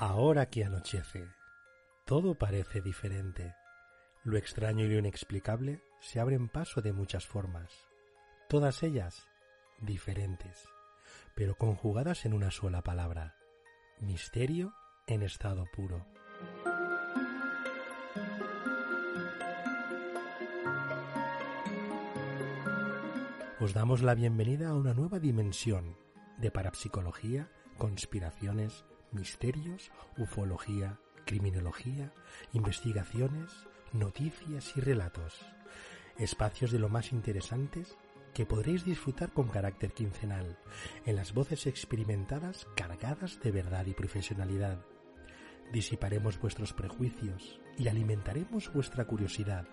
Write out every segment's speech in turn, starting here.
Ahora que anochece, todo parece diferente. Lo extraño y lo inexplicable se abren paso de muchas formas, todas ellas diferentes, pero conjugadas en una sola palabra, misterio en estado puro. Os damos la bienvenida a una nueva dimensión de parapsicología, conspiraciones, misterios, ufología, criminología, investigaciones, noticias y relatos. Espacios de lo más interesantes que podréis disfrutar con carácter quincenal, en las voces experimentadas cargadas de verdad y profesionalidad. Disiparemos vuestros prejuicios y alimentaremos vuestra curiosidad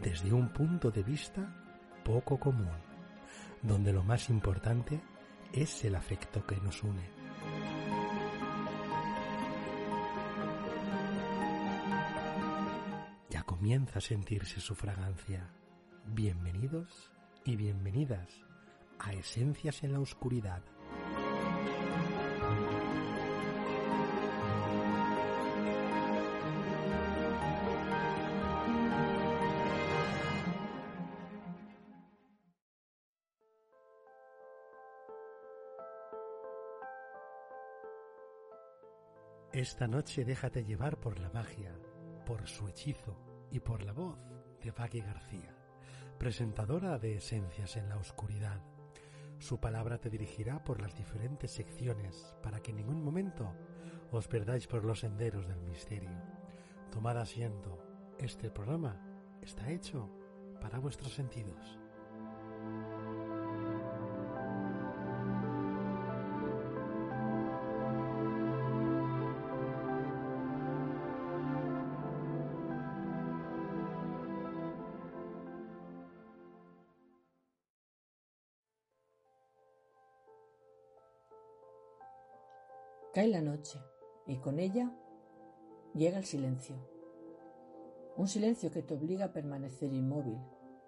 desde un punto de vista poco común, donde lo más importante es el afecto que nos une. Comienza a sentirse su fragancia. Bienvenidos y bienvenidas a Esencias en la Oscuridad. Esta noche déjate llevar por la magia, por su hechizo y por la voz de Baggy García, presentadora de Esencias en la Oscuridad. Su palabra te dirigirá por las diferentes secciones para que en ningún momento os perdáis por los senderos del misterio. Tomad asiento, este programa está hecho para vuestros sentidos. La noche y con ella llega el silencio. Un silencio que te obliga a permanecer inmóvil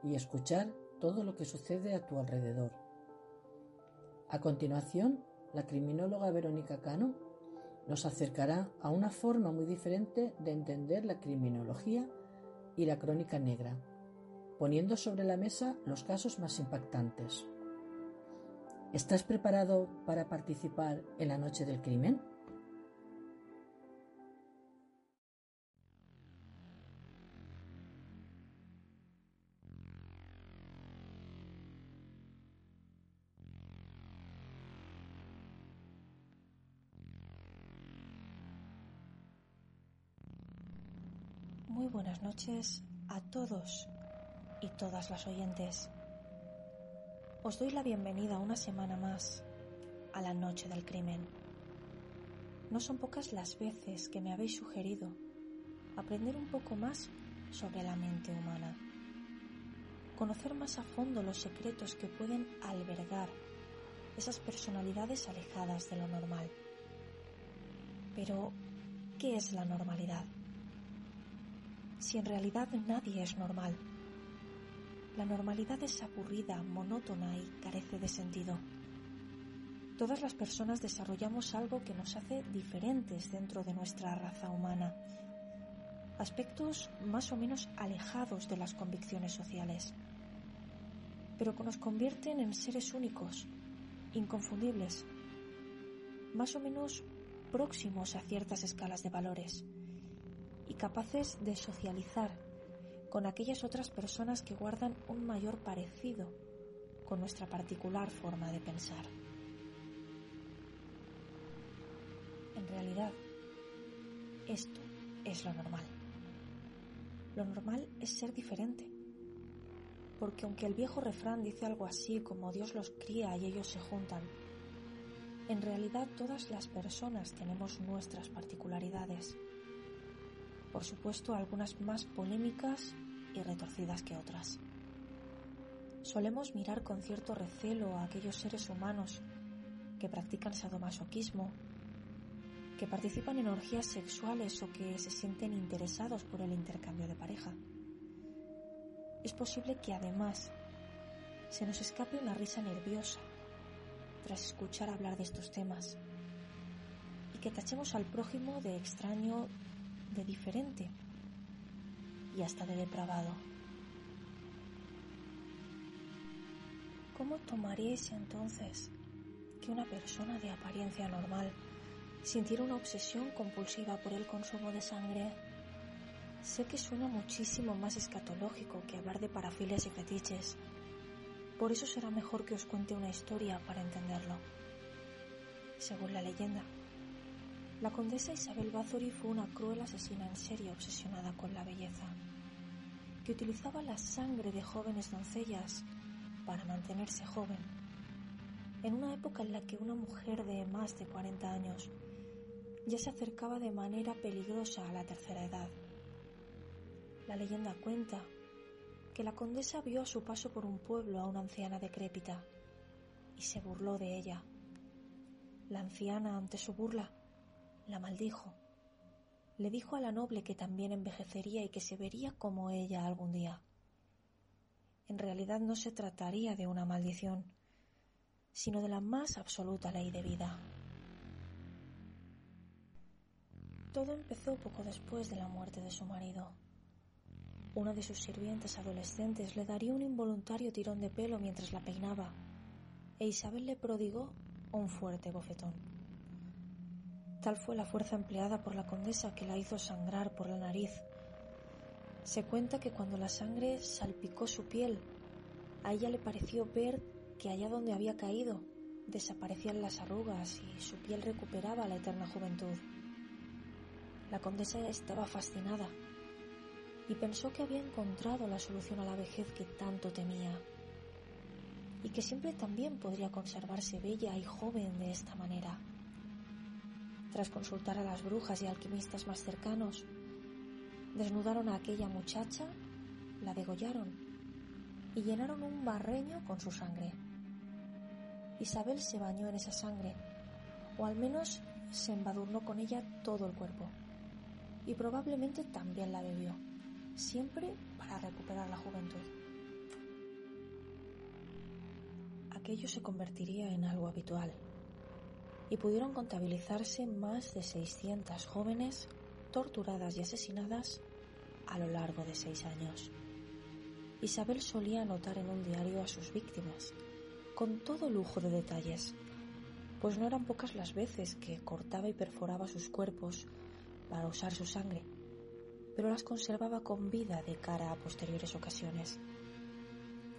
y escuchar todo lo que sucede a tu alrededor. A continuación, la criminóloga Verónica Cano nos acercará a una forma muy diferente de entender la criminología y la crónica negra, poniendo sobre la mesa los casos más impactantes. ¿Estás preparado para participar en la noche del crimen? Noches a todos y todas las oyentes. Os doy la bienvenida una semana más a la noche del crimen. No son pocas las veces que me habéis sugerido aprender un poco más sobre la mente humana, conocer más a fondo los secretos que pueden albergar esas personalidades alejadas de lo normal. Pero, ¿qué es la normalidad? Si en realidad nadie es normal. La normalidad es aburrida, monótona y carece de sentido. Todas las personas desarrollamos algo que nos hace diferentes dentro de nuestra raza humana. Aspectos más o menos alejados de las convicciones sociales, pero que nos convierten en seres únicos, inconfundibles, más o menos próximos a ciertas escalas de valores y capaces de socializar con aquellas otras personas que guardan un mayor parecido con nuestra particular forma de pensar. En realidad, esto es lo normal. Lo normal es ser diferente. Porque aunque el viejo refrán dice algo así como Dios los cría y ellos se juntan, en realidad todas las personas tenemos nuestras particularidades. Por supuesto, algunas más polémicas y retorcidas que otras. Solemos mirar con cierto recelo a aquellos seres humanos que practican sadomasoquismo, que participan en orgías sexuales o que se sienten interesados por el intercambio de pareja. Es posible que además se nos escape una risa nerviosa tras escuchar hablar de estos temas y que tachemos al prójimo de extraño, de diferente y hasta de depravado. ¿Cómo tomaríais entonces que una persona de apariencia normal sintiera una obsesión compulsiva por el consumo de sangre? Sé que suena muchísimo más escatológico que hablar de parafilias y fetiches. Por eso será mejor que os cuente una historia para entenderlo. Según la leyenda, la condesa Isabel Bathory fue una cruel asesina en serie obsesionada con la belleza, que utilizaba la sangre de jóvenes doncellas para mantenerse joven, en una época en la que una mujer de más de 40 años ya se acercaba de manera peligrosa a la tercera edad. La leyenda cuenta que la condesa vio a su paso por un pueblo a una anciana decrépita y se burló de ella. La anciana, ante su burla, la maldijo. Le dijo a la noble que también envejecería y que se vería como ella algún día en realidad no se trataría de una maldición, sino de la más absoluta ley de vida. Todo empezó poco después de la muerte de su marido. Una de sus sirvientes adolescentes le daría un involuntario tirón de pelo mientras la peinaba, e Isabel le prodigó un fuerte bofetón. Tal fue la fuerza empleada por la condesa que la hizo sangrar por la nariz se cuenta que cuando la sangre salpicó su piel, a ella le pareció ver que allá donde había caído desaparecían las arrugas y su piel recuperaba la eterna juventud. La condesa estaba fascinada y pensó que había encontrado la solución a la vejez que tanto temía y que siempre también podría conservarse bella y joven de esta manera. Tras consultar a las brujas y alquimistas más cercanos, Desnudaron a aquella muchacha, la degollaron y llenaron un barreño con su sangre. Isabel se bañó en esa sangre, o al menos se embadurnó con ella todo el cuerpo, y probablemente también la bebió, siempre para recuperar la juventud. Aquello se convertiría en algo habitual, y pudieron contabilizarse más de 600 jóvenes torturadas y asesinadas a lo largo de seis años. Isabel solía anotar en un diario a sus víctimas, con todo lujo de detalles, pues no eran pocas las veces que cortaba y perforaba sus cuerpos para usar su sangre, pero las conservaba con vida de cara a posteriores ocasiones.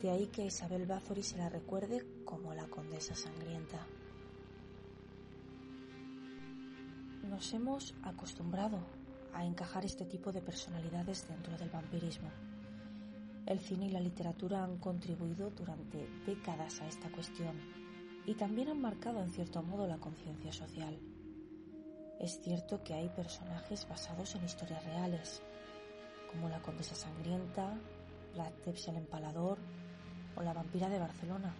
De ahí que Isabel Bathory se la recuerde como la condesa sangrienta. Nos hemos acostumbrado a encajar este tipo de personalidades dentro del vampirismo. El cine y la literatura han contribuido durante décadas a esta cuestión y también han marcado en cierto modo la conciencia social. Es cierto que hay personajes basados en historias reales, como la condesa sangrienta, la Tepsi el empalador o la vampira de Barcelona,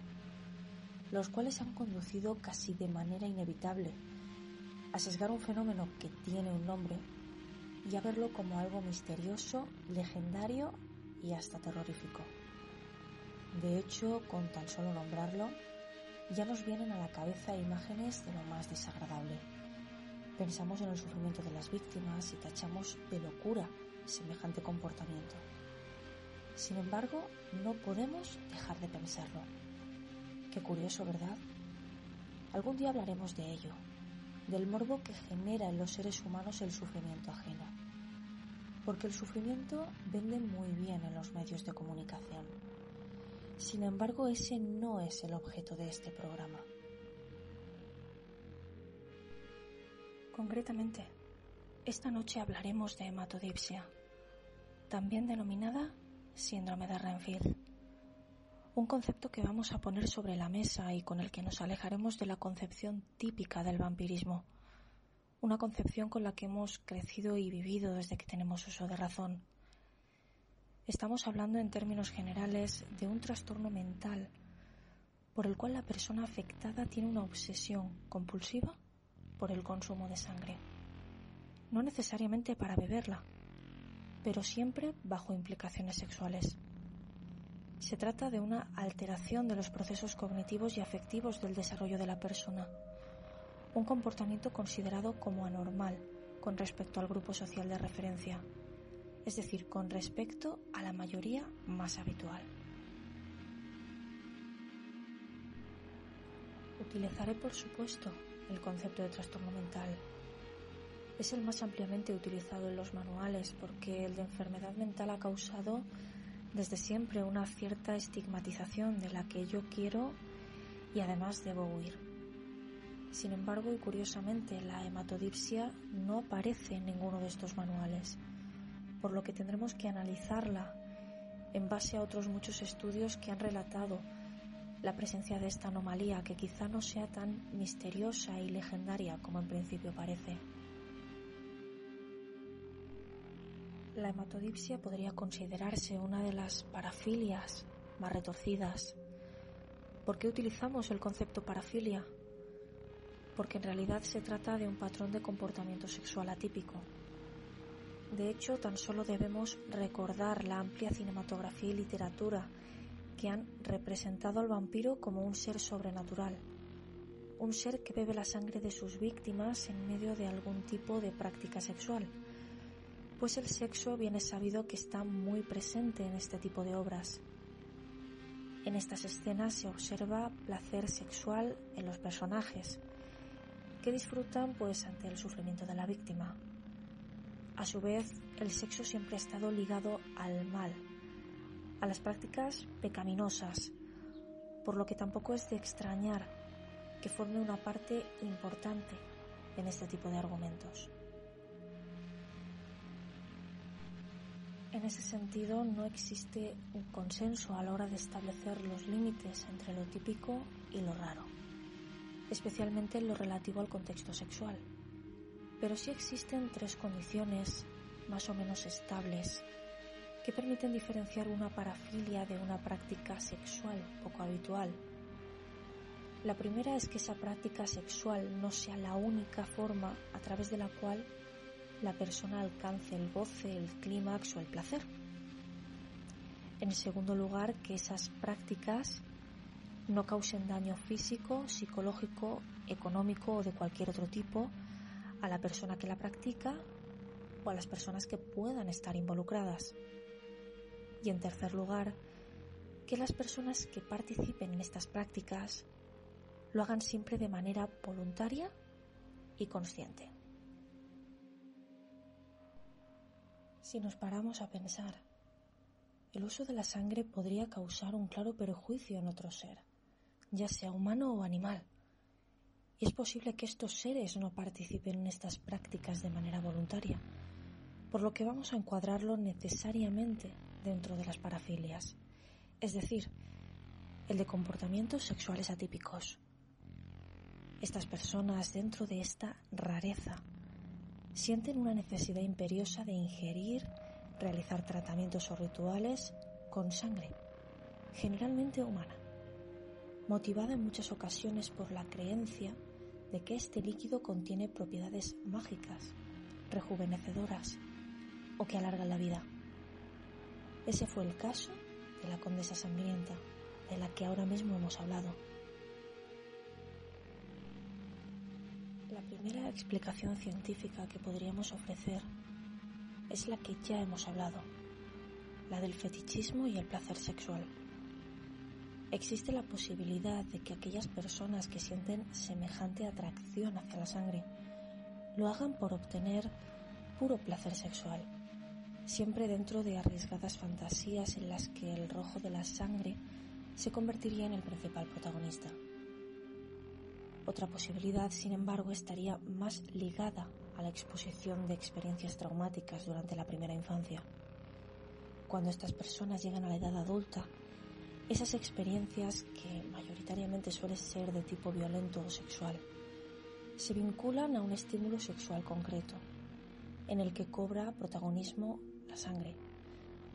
los cuales han conducido casi de manera inevitable a sesgar un fenómeno que tiene un nombre y a verlo como algo misterioso, legendario y hasta terrorífico. De hecho, con tan solo nombrarlo, ya nos vienen a la cabeza imágenes de lo más desagradable. Pensamos en el sufrimiento de las víctimas y tachamos de locura semejante comportamiento. Sin embargo, no podemos dejar de pensarlo. Qué curioso, ¿verdad? Algún día hablaremos de ello, del morbo que genera en los seres humanos el sufrimiento ajeno porque el sufrimiento vende muy bien en los medios de comunicación. Sin embargo, ese no es el objeto de este programa. Concretamente, esta noche hablaremos de hematodipsia, también denominada síndrome de Renfield. Un concepto que vamos a poner sobre la mesa y con el que nos alejaremos de la concepción típica del vampirismo una concepción con la que hemos crecido y vivido desde que tenemos uso de razón. Estamos hablando en términos generales de un trastorno mental por el cual la persona afectada tiene una obsesión compulsiva por el consumo de sangre. No necesariamente para beberla, pero siempre bajo implicaciones sexuales. Se trata de una alteración de los procesos cognitivos y afectivos del desarrollo de la persona un comportamiento considerado como anormal con respecto al grupo social de referencia, es decir, con respecto a la mayoría más habitual. Utilizaré, por supuesto, el concepto de trastorno mental. Es el más ampliamente utilizado en los manuales porque el de enfermedad mental ha causado desde siempre una cierta estigmatización de la que yo quiero y además debo huir. Sin embargo, y curiosamente, la hematodipsia no aparece en ninguno de estos manuales, por lo que tendremos que analizarla en base a otros muchos estudios que han relatado la presencia de esta anomalía que quizá no sea tan misteriosa y legendaria como en principio parece. La hematodipsia podría considerarse una de las parafilias más retorcidas. ¿Por qué utilizamos el concepto parafilia? Porque en realidad se trata de un patrón de comportamiento sexual atípico. De hecho, tan solo debemos recordar la amplia cinematografía y literatura que han representado al vampiro como un ser sobrenatural, un ser que bebe la sangre de sus víctimas en medio de algún tipo de práctica sexual, pues el sexo viene sabido que está muy presente en este tipo de obras. En estas escenas se observa placer sexual en los personajes, que disfrutan pues ante el sufrimiento de la víctima. A su vez, el sexo siempre ha estado ligado al mal, a las prácticas pecaminosas, por lo que tampoco es de extrañar que forme una parte importante en este tipo de argumentos. En ese sentido, no existe un consenso a la hora de establecer los límites entre lo típico y lo raro, especialmente en lo relativo al contexto sexual. Pero sí existen tres condiciones más o menos estables que permiten diferenciar una parafilia de una práctica sexual poco habitual. La primera es que esa práctica sexual no sea la única forma a través de la cual la persona alcance el goce, el clímax o el placer. En segundo lugar, que esas prácticas no causen daño físico, psicológico, económico o de cualquier otro tipo a la persona que la practica o a las personas que puedan estar involucradas. Y en tercer lugar, que las personas que participen en estas prácticas lo hagan siempre de manera voluntaria y consciente. Si nos paramos a pensar, el uso de la sangre podría causar un claro perjuicio en otro ser, ya sea humano o animal. Y es posible que estos seres no participen en estas prácticas de manera voluntaria, por lo que vamos a encuadrarlo necesariamente dentro de las parafilias, es decir, el de comportamientos sexuales atípicos. Estas personas dentro de esta rareza sienten una necesidad imperiosa de ingerir, realizar tratamientos o rituales con sangre, generalmente humana, motivada en muchas ocasiones por la creencia de que este líquido contiene propiedades mágicas, rejuvenecedoras o que alargan la vida. Ese fue el caso de la condesa sangrienta, de la que ahora mismo hemos hablado. La primera explicación científica que podríamos ofrecer es la que ya hemos hablado, la del fetichismo y el placer sexual. Existe la posibilidad de que aquellas personas que sienten semejante atracción hacia la sangre lo hagan por obtener puro placer sexual siempre dentro de arriesgadas fantasías en las que el rojo de la sangre se convertiría en el principal protagonista. Otra posibilidad, sin embargo, estaría más ligada a la exposición de experiencias traumáticas durante la primera infancia. Cuando estas personas llegan a la edad adulta, esas experiencias, que mayoritariamente suelen ser de tipo violento o sexual, se vinculan a un estímulo sexual concreto, en el que cobra protagonismo la sangre,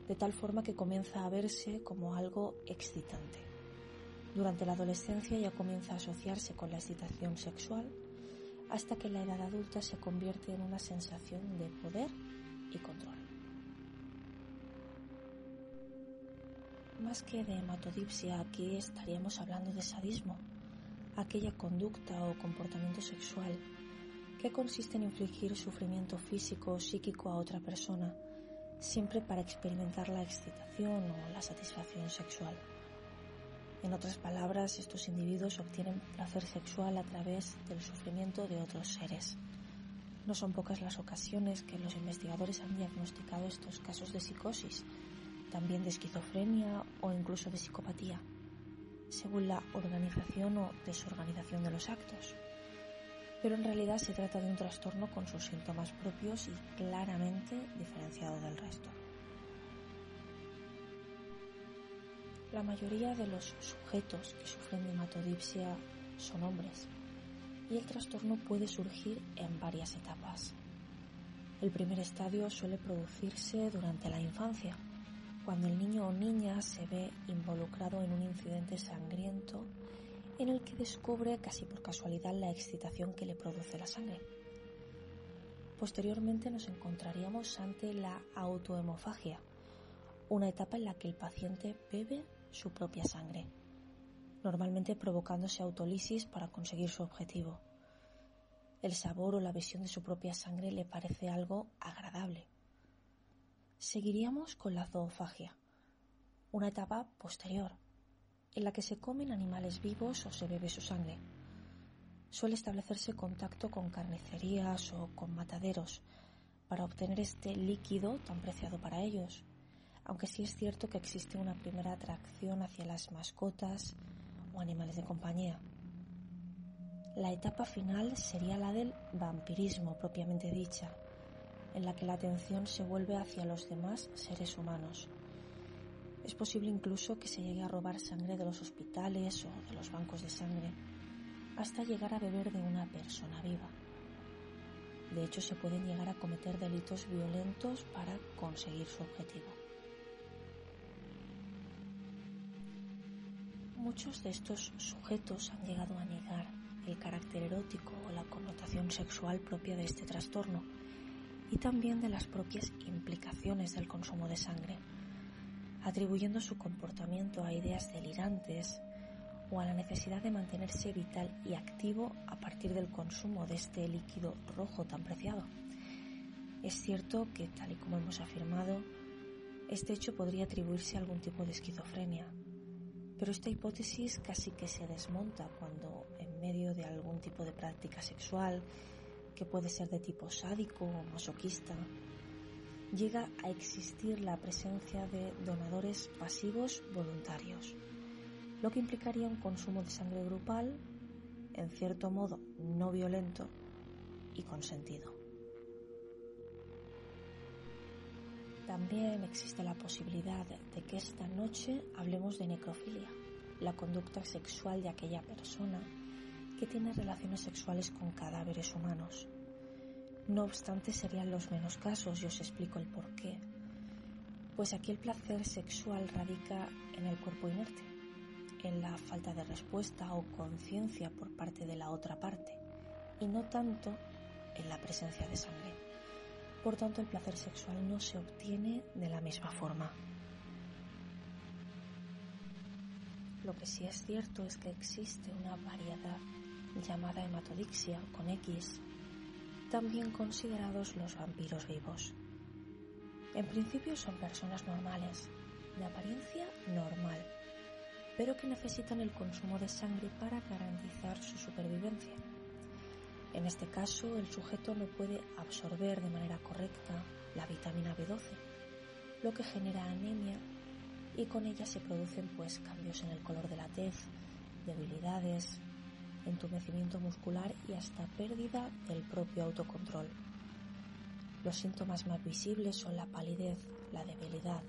de tal forma que comienza a verse como algo excitante. Durante la adolescencia ya comienza a asociarse con la excitación sexual hasta que la edad adulta se convierte en una sensación de poder y control. Más que de hematodipsia, aquí estaríamos hablando de sadismo, aquella conducta o comportamiento sexual que consiste en infligir sufrimiento físico o psíquico a otra persona, siempre para experimentar la excitación o la satisfacción sexual. En otras palabras, estos individuos obtienen placer sexual a través del sufrimiento de otros seres. No son pocas las ocasiones que los investigadores han diagnosticado estos casos de psicosis, también de esquizofrenia o incluso de psicopatía, según la organización o desorganización de los actos. Pero en realidad se trata de un trastorno con sus síntomas propios y claramente diferenciado del resto. La mayoría de los sujetos que sufren de hematodipsia son hombres, y el trastorno puede surgir en varias etapas. El primer estadio suele producirse durante la infancia, cuando el niño o niña se ve involucrado en un incidente sangriento en el que descubre casi por casualidad la excitación que le produce la sangre. Posteriormente nos encontraríamos ante la autohemofagia, una etapa en la que el paciente bebe su propia sangre normalmente provocándose autolisis para conseguir su objetivo. El sabor o la visión de su propia sangre le parece algo agradable. Seguiríamos con la zoofagia, una etapa posterior, en la que se comen animales vivos o se bebe su sangre. Suele establecerse contacto con carnicerías o con mataderos para obtener este líquido tan preciado para ellos, aunque sí es cierto que existe una primera atracción hacia las mascotas, o animales de compañía. La etapa final sería la del vampirismo propiamente dicha, en la que la atención se vuelve hacia los demás seres humanos. Es posible incluso que se llegue a robar sangre de los hospitales o de los bancos de sangre, hasta llegar a beber de una persona viva. De hecho, se pueden llegar a cometer delitos violentos para conseguir su objetivo. Muchos de estos sujetos han llegado a negar el carácter erótico o la connotación sexual propia de este trastorno y también de las propias implicaciones del consumo de sangre, atribuyendo su comportamiento a ideas delirantes o a la necesidad de mantenerse vital y activo a partir del consumo de este líquido rojo tan preciado. Es cierto que, tal y como hemos afirmado, este hecho podría atribuirse a algún tipo de esquizofrenia, pero esta hipótesis casi que se desmonta cuando en medio de algún tipo de práctica sexual, que puede ser de tipo sádico o masoquista, llega a existir la presencia de donadores pasivos voluntarios, lo que implicaría un consumo de sangre grupal, en cierto modo no violento y consentido. También existe la posibilidad de que esta noche hablemos de necrofilia, la conducta sexual de aquella persona que tiene relaciones sexuales con cadáveres humanos. No obstante, serían los menos casos y os explico el por qué. Pues aquí el placer sexual radica en el cuerpo inerte, en la falta de respuesta o conciencia por parte de la otra parte, y no tanto en la presencia de sangre. Por tanto, el placer sexual no se obtiene de la misma forma. Lo que sí es cierto es que existe una variedad llamada hematodixia con X, también considerados los vampiros vivos. En principio son personas normales, de apariencia normal, pero que necesitan el consumo de sangre para garantizar su supervivencia. En este caso, el sujeto no puede absorber de manera correcta la vitamina B12, lo que genera anemia y con ella se producen pues cambios en el color de la tez, debilidades, entumecimiento muscular y hasta pérdida del propio autocontrol. Los síntomas más visibles son la palidez, la debilidad,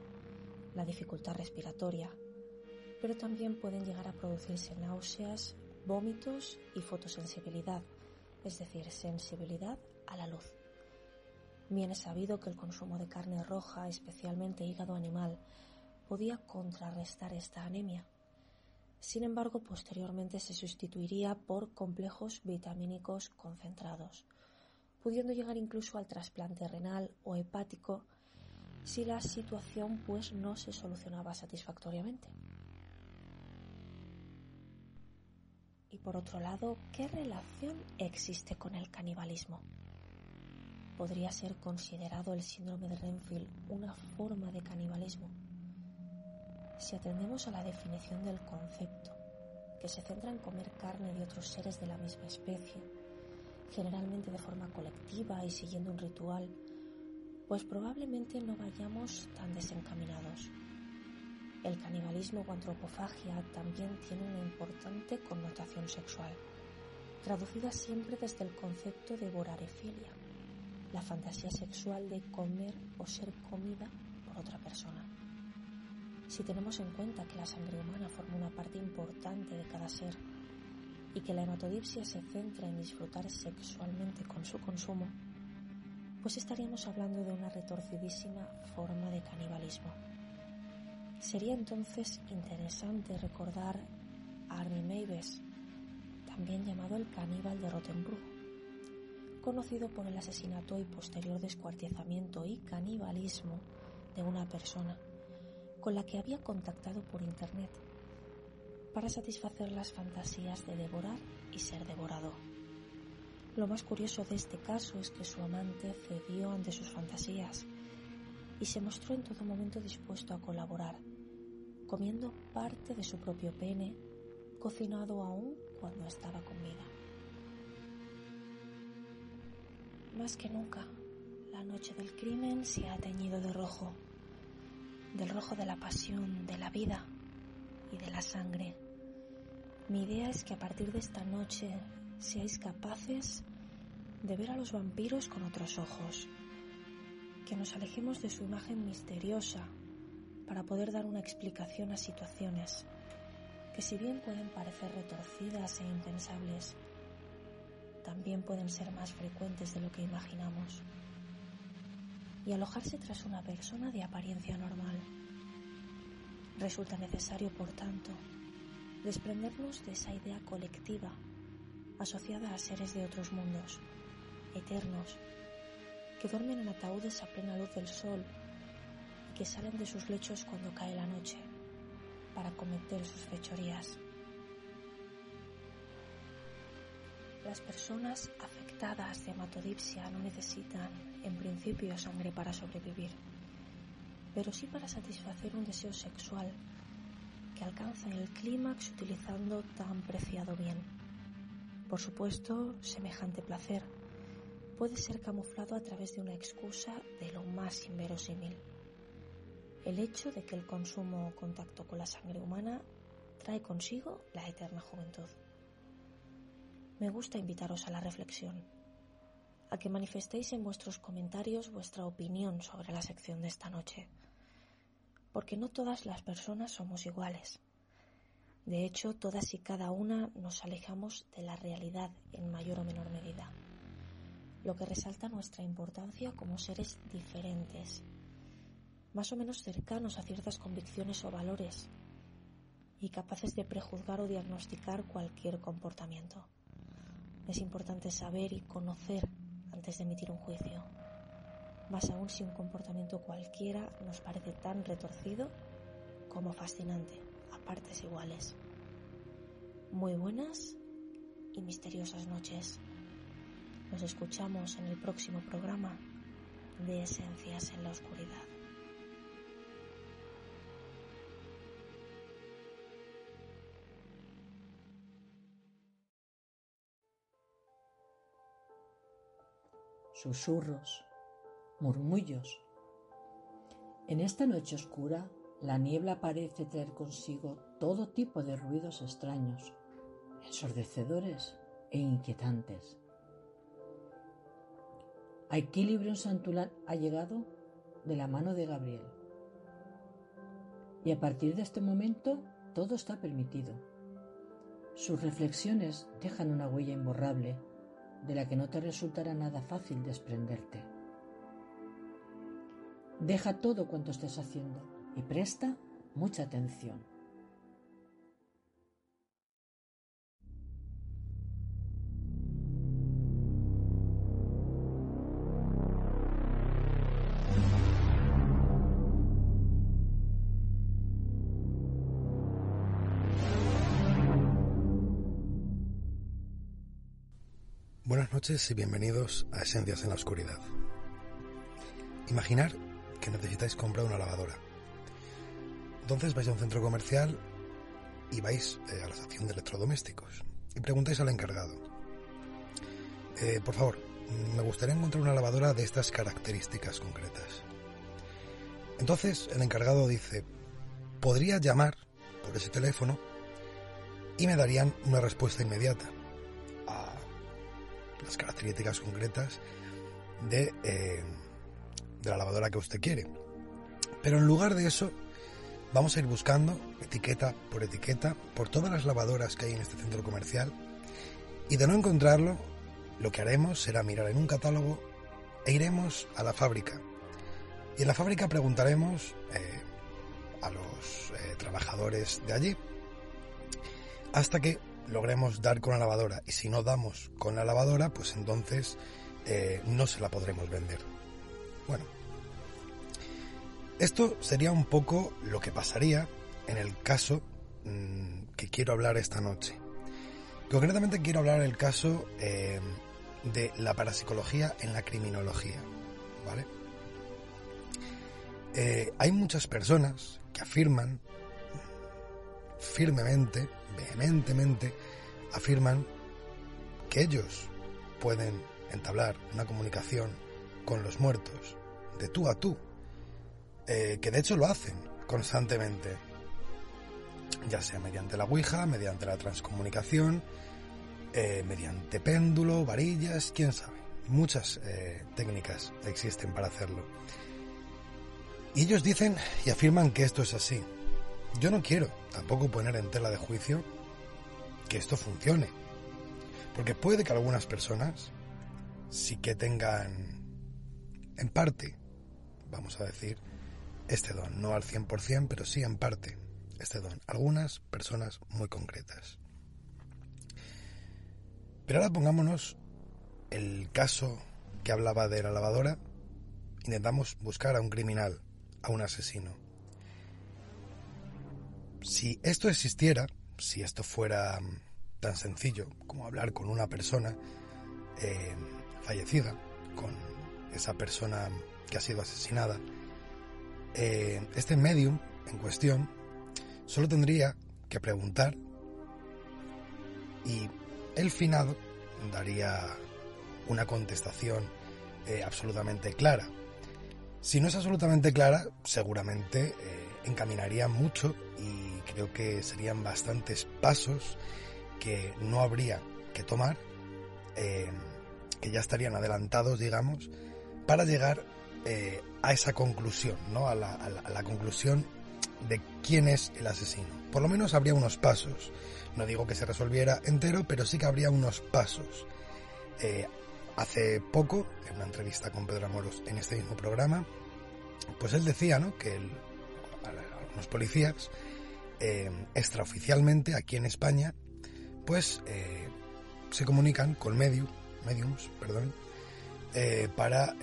la dificultad respiratoria, pero también pueden llegar a producirse náuseas, vómitos y fotosensibilidad, es decir, sensibilidad a la luz. Bien es sabido que el consumo de carne roja, especialmente hígado animal, podía contrarrestar esta anemia. Sin embargo, posteriormente se sustituiría por complejos vitamínicos concentrados, pudiendo llegar incluso al trasplante renal o hepático si la situación pues no se solucionaba satisfactoriamente. Y por otro lado, ¿qué relación existe con el canibalismo? ¿Podría ser considerado el síndrome de Renfield una forma de canibalismo? Si atendemos a la definición del concepto, que se centra en comer carne de otros seres de la misma especie, generalmente de forma colectiva y siguiendo un ritual, pues probablemente no vayamos tan desencaminados. El canibalismo o antropofagia también tiene una importante connotación sexual, traducida siempre desde el concepto de vorarefilia, la fantasía sexual de comer o ser comida por otra persona. Si tenemos en cuenta que la sangre humana forma una parte importante de cada ser y que la hematodipsia se centra en disfrutar sexualmente con su consumo, pues estaríamos hablando de una retorcidísima forma de canibalismo. Sería entonces interesante recordar a Army Maves, también llamado el caníbal de Rottenbrug, conocido por el asesinato y posterior descuartizamiento y canibalismo de una persona con la que había contactado por Internet para satisfacer las fantasías de devorar y ser devorado. Lo más curioso de este caso es que su amante cedió ante sus fantasías y se mostró en todo momento dispuesto a colaborar comiendo parte de su propio pene, cocinado aún cuando estaba con. Más que nunca, la noche del crimen se ha teñido de rojo, del rojo de la pasión, de la vida y de la sangre. Mi idea es que a partir de esta noche seáis capaces de ver a los vampiros con otros ojos, que nos alejemos de su imagen misteriosa para poder dar una explicación a situaciones que si bien pueden parecer retorcidas e impensables, también pueden ser más frecuentes de lo que imaginamos. Y alojarse tras una persona de apariencia normal. Resulta necesario, por tanto, desprendernos de esa idea colectiva asociada a seres de otros mundos, eternos, que duermen en ataúdes a plena luz del sol que salen de sus lechos cuando cae la noche para cometer sus fechorías. Las personas afectadas de hematodipsia no necesitan, en principio, sangre para sobrevivir, pero sí para satisfacer un deseo sexual que alcanza el clímax utilizando tan preciado bien. Por supuesto, semejante placer puede ser camuflado a través de una excusa de lo más inverosímil el hecho de que el consumo o contacto con la sangre humana trae consigo la eterna juventud. Me gusta invitaros a la reflexión, a que manifestéis en vuestros comentarios vuestra opinión sobre la sección de esta noche, porque no todas las personas somos iguales. De hecho, todas y cada una nos alejamos de la realidad en mayor o menor medida, lo que resalta nuestra importancia como seres diferentes más o menos cercanos a ciertas convicciones o valores y capaces de prejuzgar o diagnosticar cualquier comportamiento. Es importante saber y conocer antes de emitir un juicio, más aún si un comportamiento cualquiera nos parece tan retorcido como fascinante, a partes iguales. Muy buenas y misteriosas noches. Nos escuchamos en el próximo programa de Esencias en la Oscuridad. Susurros, murmullos. En esta noche oscura, la niebla parece traer consigo todo tipo de ruidos extraños, ensordecedores e inquietantes. A equilibrio Santulán ha llegado de la mano de Gabriel. Y a partir de este momento todo está permitido. Sus reflexiones dejan una huella imborrable de la que no te resultará nada fácil desprenderte. Deja todo cuanto estés haciendo y presta mucha atención. Buenas noches y bienvenidos a Esencias en la Oscuridad. Imaginar que necesitáis comprar una lavadora. Entonces vais a un centro comercial y vais eh, a la sección de electrodomésticos y preguntáis al encargado. Eh, por favor, me gustaría encontrar una lavadora de estas características concretas. Entonces el encargado dice, podría llamar por ese teléfono y me darían una respuesta inmediata las características concretas de, eh, de la lavadora que usted quiere. Pero en lugar de eso, vamos a ir buscando etiqueta por etiqueta por todas las lavadoras que hay en este centro comercial y de no encontrarlo, lo que haremos será mirar en un catálogo e iremos a la fábrica. Y en la fábrica preguntaremos eh, a los eh, trabajadores de allí hasta que logremos dar con la lavadora. Y si no damos con la lavadora, pues entonces eh, no se la podremos vender. Bueno, esto sería un poco lo que pasaría en el caso mm, que quiero hablar esta noche. Concretamente quiero hablar del caso eh, de la parapsicología en la criminología. ¿Vale? Eh, hay muchas personas que afirman firmemente vehementemente afirman que ellos pueden entablar una comunicación con los muertos de tú a tú, eh, que de hecho lo hacen constantemente, ya sea mediante la Ouija, mediante la transcomunicación, eh, mediante péndulo, varillas, quién sabe. Muchas eh, técnicas existen para hacerlo. Y ellos dicen y afirman que esto es así. Yo no quiero tampoco poner en tela de juicio que esto funcione. Porque puede que algunas personas sí que tengan, en parte, vamos a decir, este don. No al 100%, pero sí en parte este don. Algunas personas muy concretas. Pero ahora pongámonos el caso que hablaba de la lavadora. Intentamos buscar a un criminal, a un asesino si esto existiera, si esto fuera mm, tan sencillo como hablar con una persona eh, fallecida, con esa persona que ha sido asesinada, eh, este medium en cuestión solo tendría que preguntar y el finado daría una contestación eh, absolutamente clara. Si no es absolutamente clara, seguramente encaminaría mucho y creo que serían bastantes pasos que no habría que tomar, eh, que ya estarían adelantados, digamos, para llegar eh, a esa conclusión, ¿no? A la, conclusión de quién es el asesino. Por lo menos habría unos pasos. No digo que se resolviera entero, pero sí que habría unos pasos. Eh, hace poco, en una entrevista con Pedro Amoros en este mismo programa, pues él decía, ¿no? Que los policías eh, extraoficialmente aquí en España, pues eh, se comunican con medium, mediums, perdón, eh, para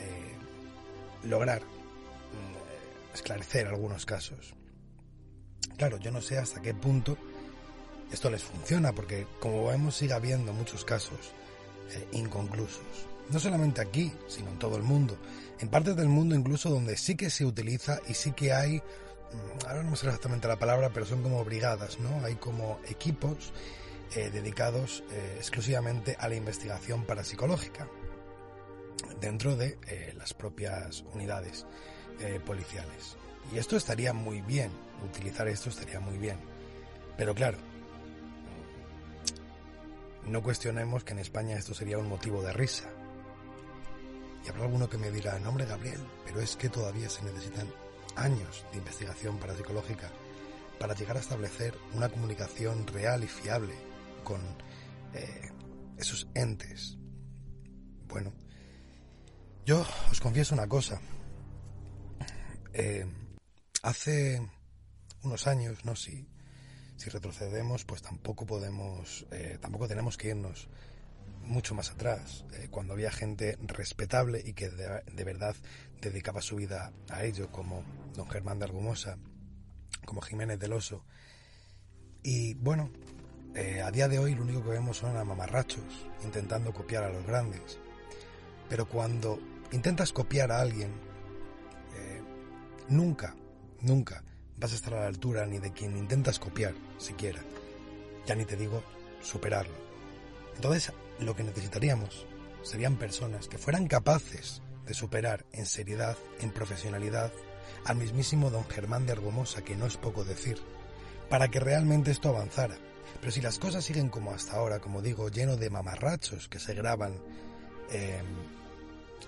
lograr mm, esclarecer algunos casos. Claro, yo no sé hasta qué punto esto les funciona, porque como vemos sigue habiendo muchos casos inconclusos. No solamente aquí, sino en todo el mundo. En partes del mundo incluso donde sí que se utiliza y sí que hay ahora no sé exactamente la palabra, pero son como brigadas, ¿no? Hay como equipos eh, dedicados eh, exclusivamente a la investigación parapsicológica dentro de eh, las propias unidades policiales. Y esto estaría muy bien, utilizar esto estaría muy bien. Pero claro, no cuestionemos que en España esto sería un motivo de risa. Y habrá alguno que me dirá, no hombre Gabriel, pero es que todavía se necesitan años de investigación parapsicológica para llegar a establecer una comunicación real y fiable con eh, esos entes. Bueno, yo os confieso una cosa. Eh, hace unos años, no si, si retrocedemos, pues tampoco podemos, eh, tampoco tenemos que irnos mucho más atrás, cuando había gente respetable y que de, verdad dedicaba su vida a ello, como don Germán de Argumosa, como Jiménez del Oso. Y bueno, eh, a día de hoy lo único que vemos son a mamarrachos intentando copiar a los grandes. Pero cuando intentas copiar a alguien, eh, nunca, nunca vas a estar a la altura ni de quien intentas copiar, siquiera. Ya ni te digo superarlo. Entonces, lo que necesitaríamos serían personas que fueran capaces superar en seriedad, en profesionalidad, al mismísimo don Germán de Argomosa, que no es poco decir, para que realmente esto avanzara. Pero si las cosas siguen como hasta ahora, como digo, lleno de mamarrachos que se graban em,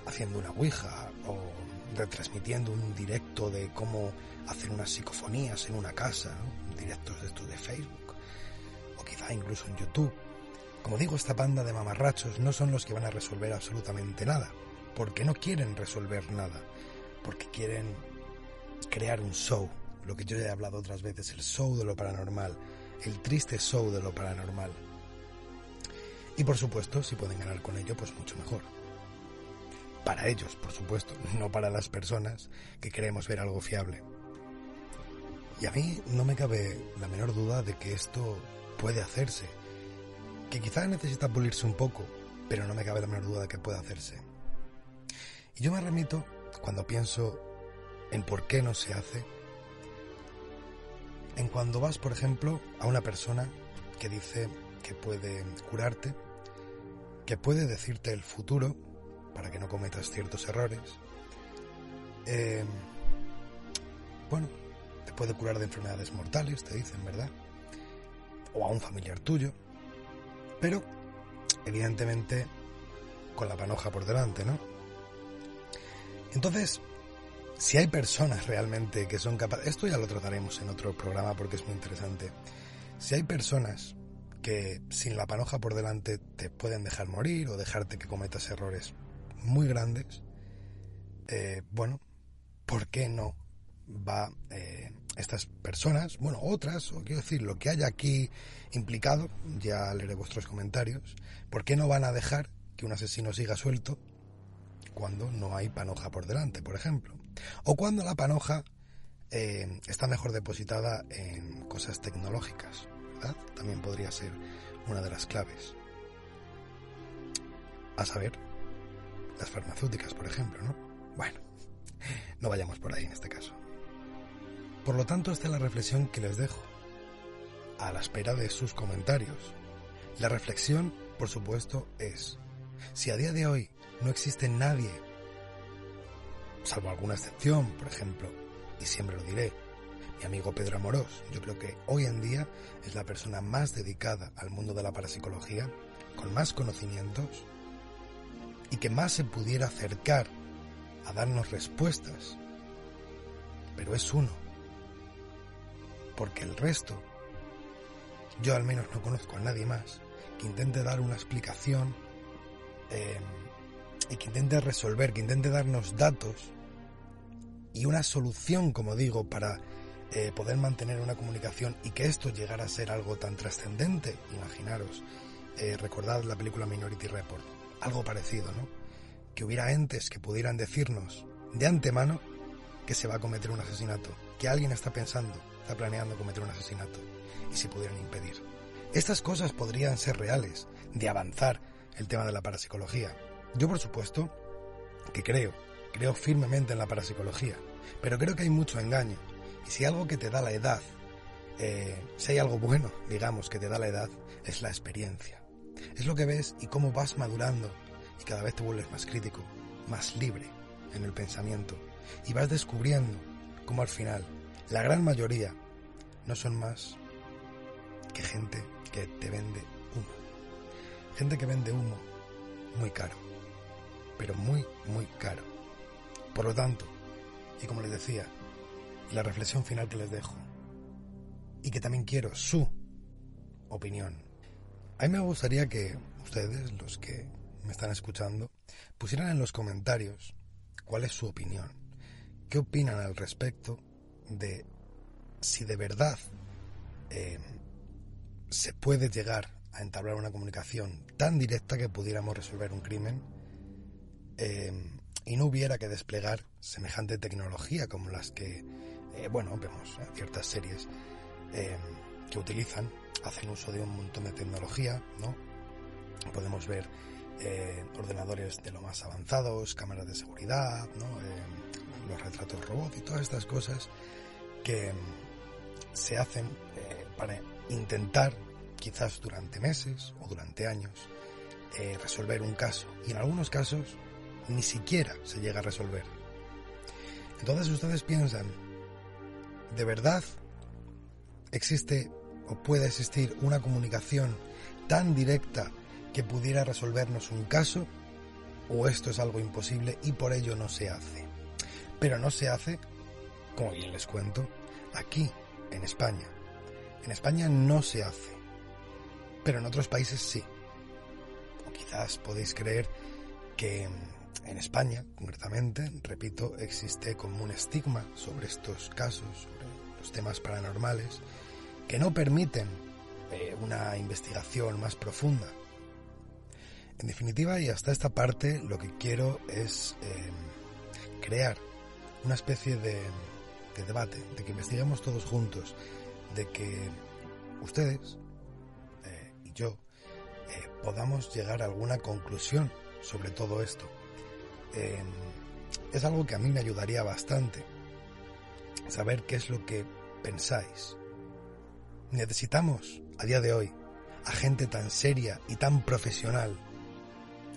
haciendo una ouija o retransmitiendo un directo de cómo hacer unas psicofonías en una casa, directos de estos de Facebook, o quizá incluso en YouTube. Como digo, esta banda de mamarrachos no son los que van a resolver absolutamente nada, porque no quieren resolver nada, porque quieren crear un show, lo que yo ya he hablado otras veces, el show de lo paranormal, el triste show de lo paranormal. Y por supuesto, si pueden ganar con ello, pues mucho mejor. Para ellos, por supuesto, no para las personas que queremos ver algo fiable. Y a mí no me cabe la menor duda de que esto puede hacerse, que quizá necesita pulirse un poco, pero no me cabe la menor duda de que puede hacerse. Y yo me remito, cuando pienso en por qué no se hace, en cuando vas, por ejemplo, a una persona que dice que puede curarte, que puede decirte el futuro para que no cometas ciertos errores, eh, bueno, te puede curar de enfermedades mortales, te dicen, ¿verdad? O a un familiar tuyo, pero evidentemente con la panoja por delante, ¿no? Entonces, si hay personas realmente que son capaces, esto ya lo trataremos en otro programa porque es muy interesante, si hay personas que sin la panoja por delante te pueden dejar morir o dejarte que cometas errores muy grandes, eh, bueno, ¿por qué no va eh, estas personas, bueno, otras, o quiero decir, lo que haya aquí implicado, ya leeré vuestros comentarios, ¿por qué no van a dejar que un asesino siga suelto cuando no hay panoja por delante, por ejemplo? O cuando la panoja eh, está mejor depositada en cosas tecnológicas. ¿verdad? También podría ser una de las claves. A saber, las farmacéuticas, por ejemplo, ¿no? Bueno, no vayamos por ahí en este caso. Por lo tanto, esta es la reflexión que les dejo, a la espera de sus comentarios. La reflexión, por supuesto, es, si a día de hoy no existe nadie salvo alguna excepción, por ejemplo, y siempre lo diré, mi amigo Pedro Amorós, yo creo que hoy en día es la persona más dedicada al mundo de la parapsicología, con más conocimientos y que más se pudiera acercar a darnos respuestas. Pero es uno, porque el resto, yo al menos no conozco a nadie más que intente dar una explicación eh, y que intente resolver, que intente darnos datos y una solución, como digo, para eh, poder mantener una comunicación y que esto llegara a ser algo tan trascendente. Imaginaros, eh, recordad la película Minority Report, algo parecido, ¿no? Que hubiera entes que pudieran decirnos de antemano que se va a cometer un asesinato, que alguien está pensando, está planeando cometer un asesinato, y si pudieran impedir. Estas cosas podrían ser reales, de avanzar el tema de la parapsicología, yo, por supuesto, que creo, creo firmemente en la parapsicología, pero creo que hay mucho engaño. Y si algo que te da la edad, eh, si hay algo bueno, digamos, que te da la edad, es la experiencia. Es lo que ves y cómo vas madurando y cada vez te vuelves más crítico, más libre en el pensamiento y vas descubriendo cómo al final la gran mayoría no son más que gente que te vende humo. Gente que vende humo muy caro pero muy, muy caro. Por lo tanto, y como les decía, la reflexión final que les dejo, y que también quiero su opinión, a mí me gustaría que ustedes, los que me están escuchando, pusieran en los comentarios cuál es su opinión, qué opinan al respecto de si de verdad eh, se puede llegar a entablar una comunicación tan directa que pudiéramos resolver un crimen Em, y no hubiera que desplegar semejante tecnología como las que, eh, bueno, vemos en ciertas series em, que utilizan, hacen uso de un montón de tecnología, ¿no? Podemos ver eh, ordenadores de lo más avanzados, cámaras de seguridad, ¿no? Eh, los retratos robot y todas estas cosas que se hacen eh, para intentar, quizás durante meses o durante años, resolver un caso. Y en algunos casos ni siquiera se llega a resolver. Entonces ustedes piensan, ¿de verdad existe o puede existir una comunicación tan directa que pudiera resolvernos un caso? ¿O esto es algo imposible y por ello no se hace? Pero no se hace, como bien les cuento, aquí, en España. En España no se hace, pero en otros países sí. O quizás podéis creer que en España, concretamente, repito, existe como un estigma sobre estos casos, sobre los temas paranormales, que no permiten eh, una investigación más profunda. En definitiva, y hasta esta parte, lo que quiero es em, crear una especie de, debate, de que investiguemos todos juntos, de que ustedes eh, y yo eh, podamos llegar a alguna conclusión sobre todo esto. Em, es algo que a mí me ayudaría bastante. Saber qué es lo que pensáis. Necesitamos, a día de hoy, a gente tan seria y tan profesional,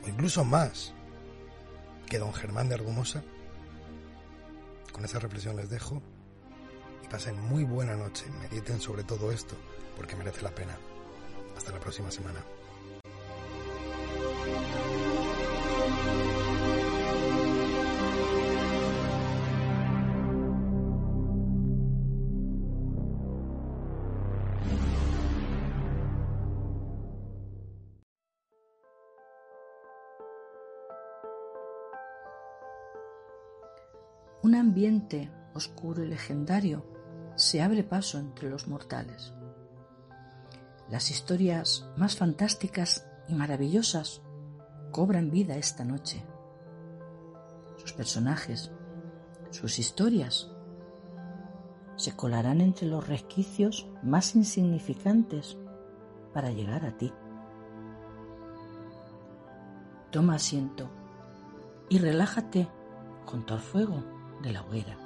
o incluso más, que don Germán de Argumosa. Con esa reflexión les dejo y pasen muy buena noche. Mediten sobre todo esto, porque merece la pena. Hasta la próxima semana. Ambiente oscuro y legendario se abre paso entre los mortales. Las historias más fantásticas y maravillosas cobran vida esta noche. Sus personajes, sus historias, se colarán entre los resquicios más insignificantes para llegar a ti. Toma asiento y relájate junto al fuego de la hoguera.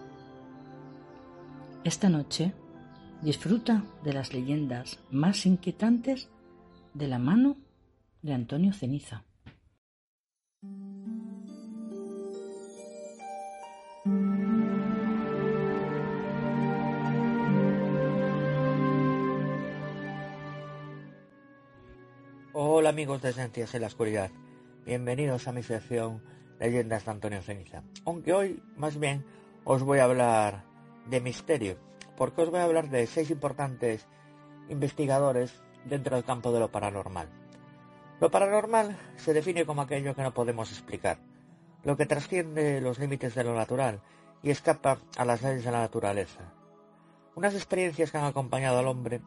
Esta noche disfruta de las leyendas más inquietantes de la mano de Antonio Ceniza. Hola amigos de Esencias en la Oscuridad, bienvenidos a mi sección leyendas de Antonio Ceniza. Aunque hoy, más bien, os voy a hablar de misterio, porque os voy a hablar de seis importantes investigadores dentro del campo de lo paranormal. Lo paranormal se define como aquello que no podemos explicar, lo que trasciende los límites de lo natural y escapa a las leyes de la naturaleza. Unas experiencias que han acompañado al hombre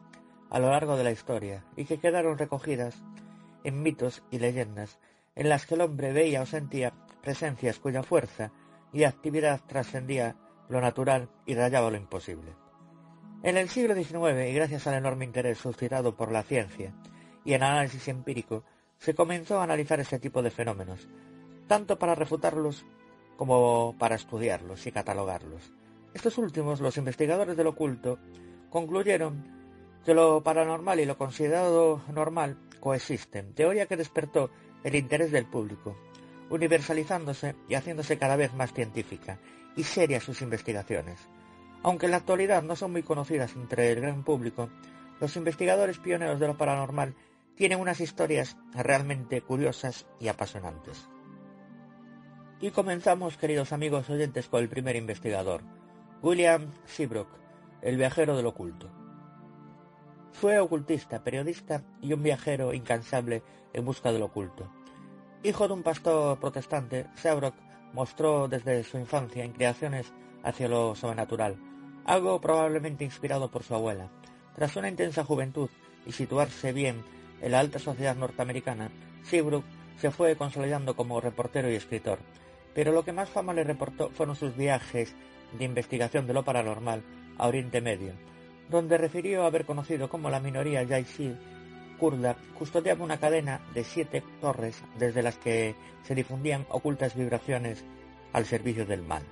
a lo largo de la historia y que quedaron recogidas en mitos y leyendas en las que el hombre veía o sentía presencias cuya fuerza y actividad trascendía lo natural y rayaba lo imposible. En el siglo XIX, y gracias al enorme interés suscitado por la ciencia y el análisis empírico, se comenzó a analizar este tipo de fenómenos, tanto para refutarlos como para estudiarlos y catalogarlos. Estos últimos, los investigadores del oculto, concluyeron que lo paranormal y lo considerado normal coexisten, teoría que despertó el interés del público universalizándose y haciéndose cada vez más científica y seria sus investigaciones. Aunque en la actualidad no son muy conocidas entre el gran público, los investigadores pioneros de lo paranormal tienen unas historias realmente curiosas y apasionantes. Y comenzamos, queridos amigos oyentes, con el primer investigador, William Seabrook, el viajero del oculto. Fue ocultista, periodista y un viajero incansable en busca del oculto. Hijo de un pastor protestante, Seabrook mostró desde su infancia inclinaciones hacia lo sobrenatural, algo probablemente inspirado por su abuela. Tras una intensa juventud y situarse bien en la alta sociedad norteamericana, Seabrook se fue consolidando como reportero y escritor. Pero lo que más fama le reportó fueron sus viajes de investigación de lo paranormal a Oriente Medio, donde refirió haber conocido cómo la minoría kurda custodiaba una cadena de siete torres desde las que se difundían ocultas vibraciones al servicio del mal.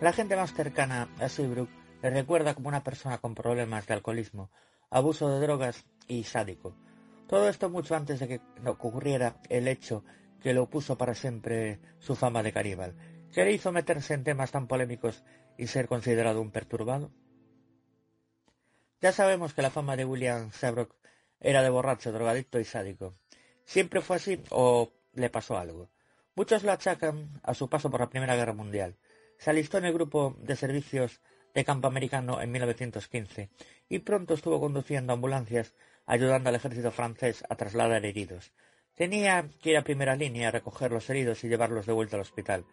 La gente más cercana a Seabrook le recuerda como una persona con problemas de alcoholismo, abuso de drogas y sádico. Todo esto mucho antes de que ocurriera el hecho que lo puso para siempre su fama de caníbal, que le hizo meterse en temas tan polémicos y ser considerado un perturbado. Ya sabemos que la fama de William Seabrook era de borracho, drogadicto y sádico. ¿Siempre fue así o le pasó algo? Muchos lo achacan a su paso por la Primera Guerra Mundial. Se alistó en el grupo de servicios de campo americano en 1915 y pronto estuvo conduciendo ambulancias ayudando al ejército francés a trasladar heridos. Tenía que ir a primera línea a recoger los heridos y llevarlos de vuelta al hospital.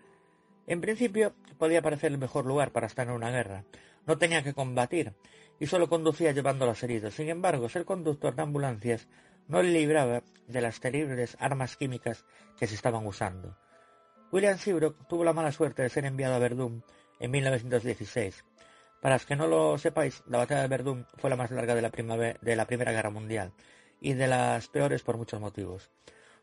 En principio podía parecer el mejor lugar para estar en una guerra. No tenía que combatir y solo conducía llevando a heridos. Sin embargo, ser conductor de ambulancias no le libraba de las terribles armas químicas que se estaban usando. William Seabrook tuvo la mala suerte de ser enviado a Verdún en 1916. Para los que no lo sepáis, la batalla de Verdún fue la más larga de la, de la Primera Guerra Mundial y de las peores por muchos motivos.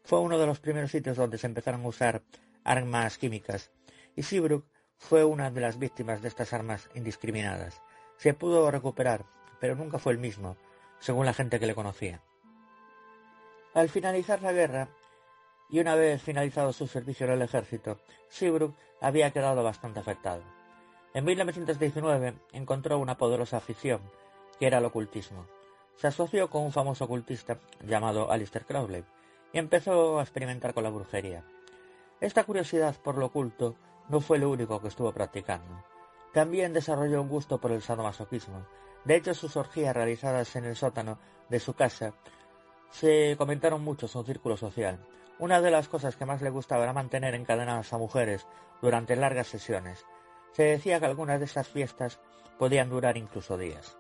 Fue uno de los primeros sitios donde se empezaron a usar armas químicas y Seabrook fue una de las víctimas de estas armas indiscriminadas. Se pudo recuperar, pero nunca fue el mismo, según la gente que le conocía. Al finalizar la guerra, y una vez finalizado su servicio en el ejército, Seabrook había quedado bastante afectado. En 1919 encontró una poderosa afición, que era el ocultismo. Se asoció con un famoso ocultista llamado Alistair Crowley y empezó a experimentar con la brujería. Esta curiosidad por lo oculto no fue lo único que estuvo practicando. También desarrolló un gusto por el sadomasoquismo. De hecho, sus orgías realizadas en el sótano de su casa se comentaron mucho en su círculo social. Una de las cosas que más le gustaba era mantener encadenadas a mujeres durante largas sesiones. Se decía que algunas de esas fiestas podían durar incluso días.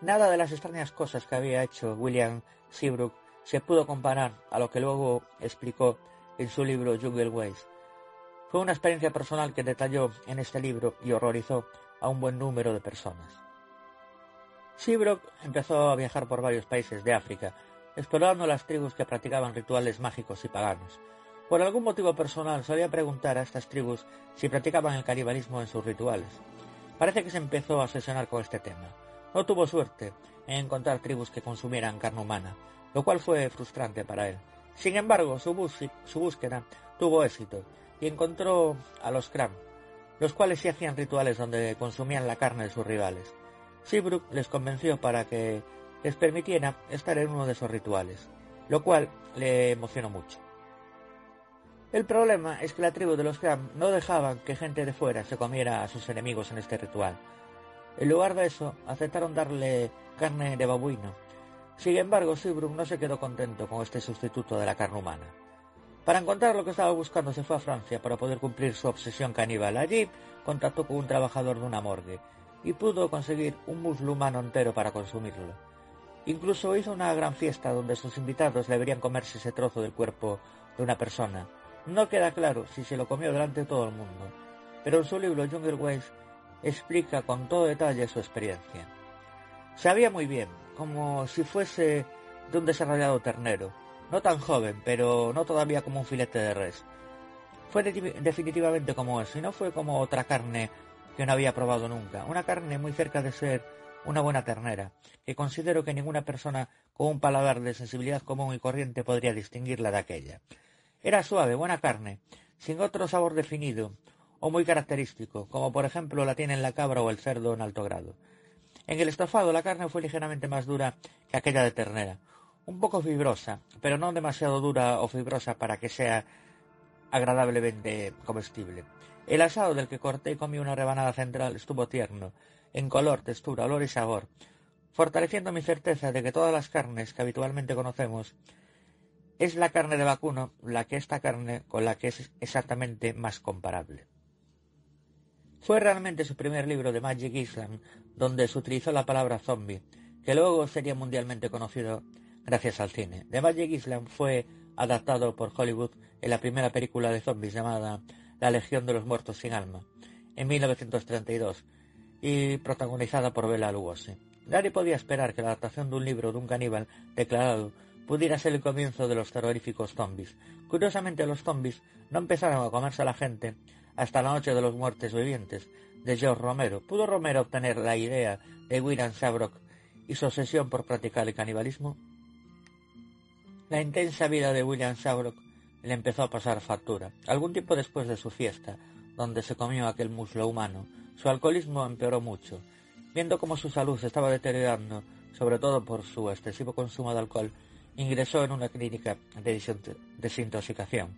Nada de las extrañas cosas que había hecho William Seabrook se pudo comparar a lo que luego explicó en su libro Jungle Ways, fue una experiencia personal que detalló en este libro y horrorizó a un buen número de personas. Seabrook empezó a viajar por varios países de África, explorando las tribus que practicaban rituales mágicos y paganos. Por algún motivo personal solía preguntar a estas tribus si practicaban el canibalismo en sus rituales. Parece que se empezó a obsesionar con este tema. No tuvo suerte en encontrar tribus que consumieran carne humana, lo cual fue frustrante para él. Sin embargo, su, su búsqueda tuvo éxito y encontró a los Kram, los cuales sí hacían rituales donde consumían la carne de sus rivales. Seabrook les convenció para que les permitiera estar en uno de esos rituales, lo cual le emocionó mucho. El problema es que la tribu de los Kram no dejaban que gente de fuera se comiera a sus enemigos en este ritual. En lugar de eso, aceptaron darle carne de babuino. Sin embargo, Seabrook no se quedó contento con este sustituto de la carne humana. Para encontrar lo que estaba buscando se fue a Francia para poder cumplir su obsesión caníbal. Allí contactó con un trabajador de una morgue y pudo conseguir un muslo humano entero para consumirlo. Incluso hizo una gran fiesta donde sus invitados deberían comerse ese trozo del cuerpo de una persona. No queda claro si se lo comió delante de todo el mundo, pero en su libro Jungle Ways explica con todo detalle su experiencia. Sabía muy bien, como si fuese de un desarrollado ternero, no tan joven, pero no todavía como un filete de res. Fue definitivamente como eso, y no fue como otra carne que no había probado nunca. Una carne muy cerca de ser una buena ternera, que considero que ninguna persona con un paladar de sensibilidad común y corriente podría distinguirla de aquella. Era suave, buena carne, sin otro sabor definido o muy característico, como por ejemplo la tienen la cabra o el cerdo en alto grado. En el estofado la carne fue ligeramente más dura que aquella de ternera, un poco fibrosa, pero no demasiado dura o fibrosa para que sea agradablemente comestible. El asado del que corté y comí una rebanada central estuvo tierno, en color, textura, olor y sabor, fortaleciendo mi certeza de que todas las carnes que habitualmente conocemos es la carne de vacuno la que esta carne con la que es exactamente más comparable. Fue realmente su primer libro de Magic Island donde se utilizó la palabra zombie, que luego sería mundialmente conocido gracias al cine. The Magic Island fue adaptado por Hollywood en la primera película de zombies llamada La Legión de los Muertos sin Alma, en 1932. y protagonizada por Bela Lugosi. Nadie podía esperar que la adaptación de un libro de un caníbal declarado pudiera ser el comienzo de los terroríficos zombies. Curiosamente, los zombies no empezaron a comerse a la gente hasta la noche de los muertos vivientes de George Romero. ¿Pudo Romero obtener la idea de William Shabrock y su obsesión por practicar el canibalismo? La intensa vida de William Shabrock le empezó a pasar factura. Algún tiempo después de su fiesta, donde se comió aquel muslo humano, su alcoholismo empeoró mucho. Viendo cómo su salud se estaba deteriorando, sobre todo por su excesivo consumo de alcohol, ingresó en una clínica de desintoxicación.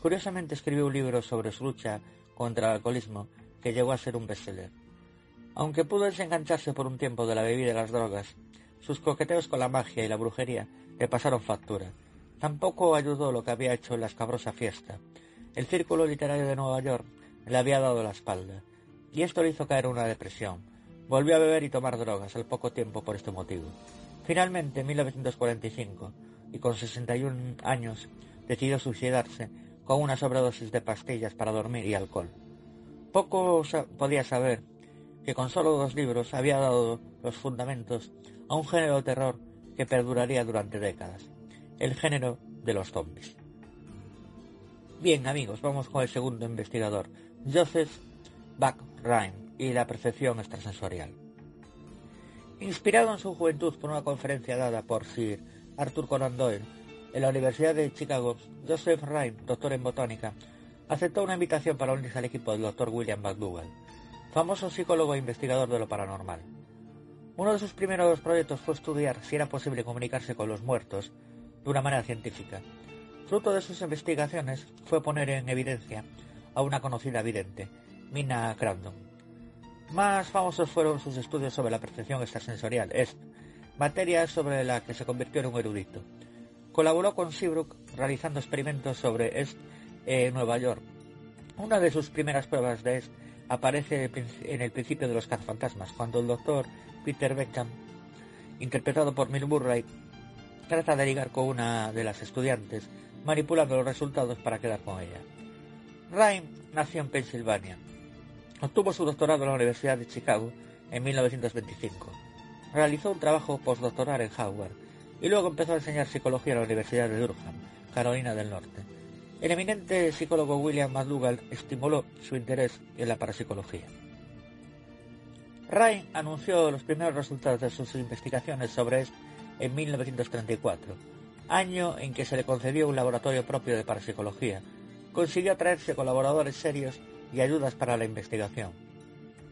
Curiosamente escribió un libro sobre su lucha contra el alcoholismo que llegó a ser un bestseller. Aunque pudo desengancharse por un tiempo de la bebida y las drogas, sus coqueteos con la magia y la brujería le pasaron factura. Tampoco ayudó lo que había hecho en la escabrosa fiesta. El círculo literario de Nueva York le había dado la espalda, y esto le hizo caer una depresión. Volvió a beber y tomar drogas al poco tiempo por este motivo. Finalmente, en 1945, y con 61 años, decidió suicidarse con una sobredosis de pastillas para dormir y alcohol. Poco podía saber que con solo dos libros había dado los fundamentos a un género de terror que perduraría durante décadas, el género de los zombies. Bien amigos, vamos con el segundo investigador, Joseph Rhyme y la percepción extrasensorial. Inspirado en su juventud por una conferencia dada por Sir Arthur Conan Doyle en la Universidad de Chicago, Joseph Rhyme, doctor en botánica, aceptó una invitación para unirse al equipo del doctor William McDougall, famoso psicólogo e investigador de lo paranormal. Uno de sus primeros proyectos fue estudiar si era posible comunicarse con los muertos de una manera científica. Fruto de sus investigaciones fue poner en evidencia a una conocida vidente, Mina Crandon. Más famosos fueron sus estudios sobre la percepción extrasensorial, es materia sobre la que se convirtió en un erudito. Colaboró con Seabrook realizando experimentos sobre EST en Nueva York. Una de sus primeras pruebas de EST aparece en el principio de los cazafantasmas, cuando el doctor Peter Beckham, interpretado por Mill Murray, trata de ligar con una de las estudiantes, manipulando los resultados para quedar con ella. Ryan nació en Pensilvania. Obtuvo su doctorado en la Universidad de Chicago en 1925. Realizó un trabajo postdoctoral en Howard y luego empezó a enseñar psicología en la Universidad de Durham, Carolina del Norte. El eminente psicólogo William McDougall estimuló su interés en la parapsicología. Ryan anunció los primeros resultados de sus investigaciones sobre esto en 1934, año en que se le concedió un laboratorio propio de parapsicología. Consiguió atraerse colaboradores serios y ayudas para la investigación.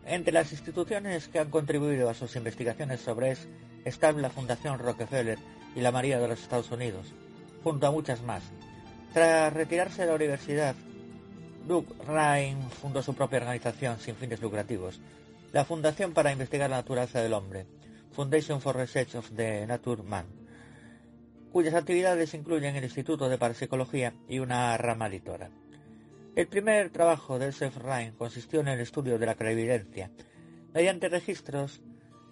Entre las instituciones que han contribuido a sus investigaciones sobre ES están la Fundación Rockefeller y la María de los Estados Unidos, junto a muchas más, tras retirarse de la universidad, Doug Ryan fundó su propia organización sin fines lucrativos, la Fundación para Investigar la Naturaleza del Hombre, Foundation for Research of the Nature Man, cuyas actividades incluyen el Instituto de Parapsicología y una rama editora. El primer trabajo de Joseph Ryan consistió en el estudio de la clarividencia, mediante registros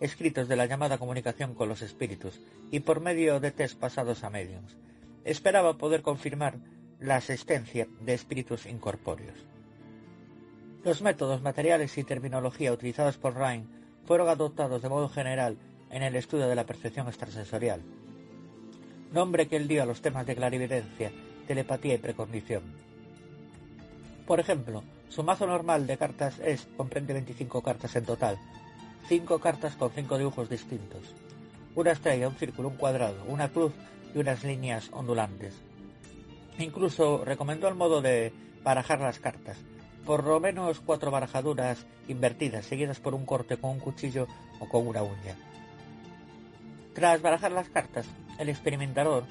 escritos de la llamada comunicación con los espíritus y por medio de test pasados a mediums. Esperaba poder confirmar la existencia de espíritus incorpóreos. Los métodos materiales y terminología utilizados por Ryan fueron adoptados de modo general en el estudio de la percepción extrasensorial, nombre que él dio a los temas de clarividencia, telepatía y precondición. Por ejemplo, su mazo normal de cartas es comprende 25 cartas en total, 5 cartas con 5 dibujos distintos, una estrella, un círculo, un cuadrado, una cruz y unas líneas ondulantes. Incluso recomendó el modo de barajar las cartas, por lo menos cuatro barajaduras invertidas, seguidas por un corte con un cuchillo o con una uña. Tras barajar las cartas, el experimentador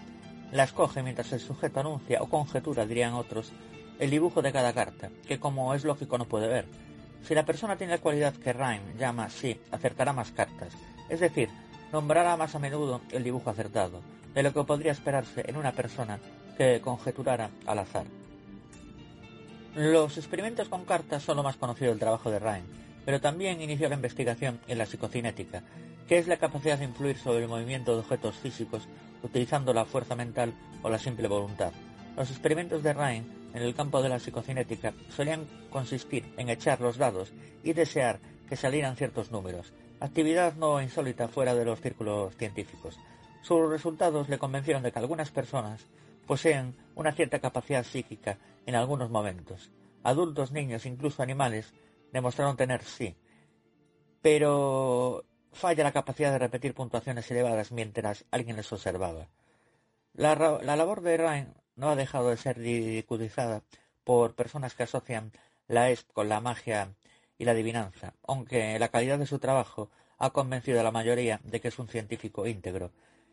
las coge mientras el sujeto anuncia o conjetura, dirían otros, el dibujo de cada carta, que como es lógico no puede ver. Si la persona tiene la cualidad que Rhyme llama sí, acertará más cartas, es decir, nombrará más a menudo el dibujo acertado, de lo que podría esperarse en una persona que conjeturara al azar. Los experimentos con cartas son lo más conocido del trabajo de Ryan, pero también inició la investigación en la psicocinética, que es la capacidad de influir sobre el movimiento de objetos físicos utilizando la fuerza mental o la simple voluntad. Los experimentos de Ryan en el campo de la psicocinética solían consistir en echar los dados y desear que salieran ciertos números, actividad no insólita fuera de los círculos científicos. Sus resultados le convencieron de que algunas personas poseen una cierta capacidad psíquica en algunos momentos. Adultos, niños, incluso animales demostraron tener sí. Pero falla la capacidad de repetir puntuaciones elevadas mientras alguien les observaba. La, labor de Ryan no ha dejado de ser ridiculizada por personas que asocian la ESP con la magia y la adivinanza, aunque la calidad de su trabajo ha convencido a la mayoría de que es un científico íntegro.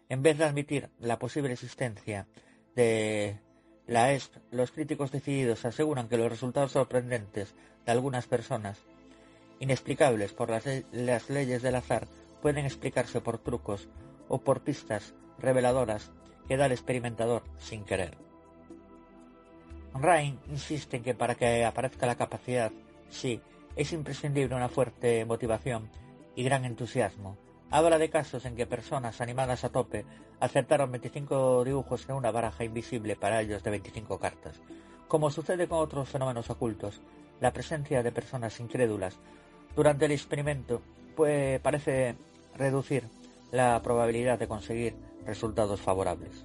En vez de admitir la posible existencia de la ESP, los críticos decididos aseguran que los resultados sorprendentes de algunas personas, inexplicables por las, las leyes del azar, pueden explicarse por trucos o por pistas reveladoras que da el experimentador sin querer. Ryan insiste en que para que aparezca la capacidad, sí, es imprescindible una fuerte motivación y gran entusiasmo. Habla de casos en que personas animadas a tope acertaron 25 dibujos en una baraja invisible para ellos de 25 cartas. Como sucede con otros fenómenos ocultos, la presencia de personas incrédulas durante el experimento parece reducir la probabilidad de conseguir resultados favorables.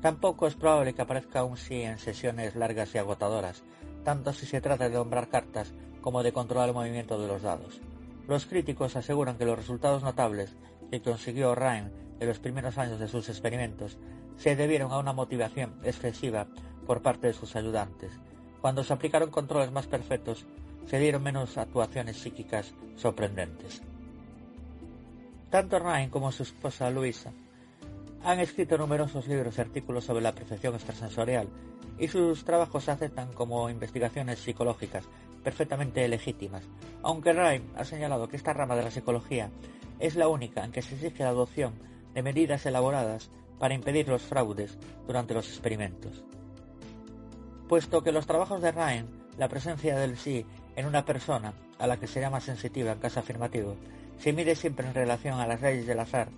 Tampoco es probable que aparezca un sí en sesiones largas y agotadoras, tanto si se trata de nombrar cartas como de controlar el movimiento de los dados. Los críticos aseguran que los resultados notables que consiguió Ryan en los primeros años de sus experimentos se debieron a una motivación excesiva por parte de sus ayudantes. Cuando se aplicaron controles más perfectos, se dieron menos actuaciones psíquicas sorprendentes. Tanto Ryan como su esposa Luisa han escrito numerosos libros y artículos sobre la percepción extrasensorial y sus trabajos se aceptan como investigaciones psicológicas perfectamente legítimas, aunque Ryan ha señalado que esta rama de la psicología es la única en que se exige la adopción de medidas elaboradas para impedir los fraudes durante los experimentos. Puesto que los trabajos de Ryan, la presencia del sí en una persona a la que se llama sensitiva en caso afirmativo, se mide siempre en relación a las leyes del azar.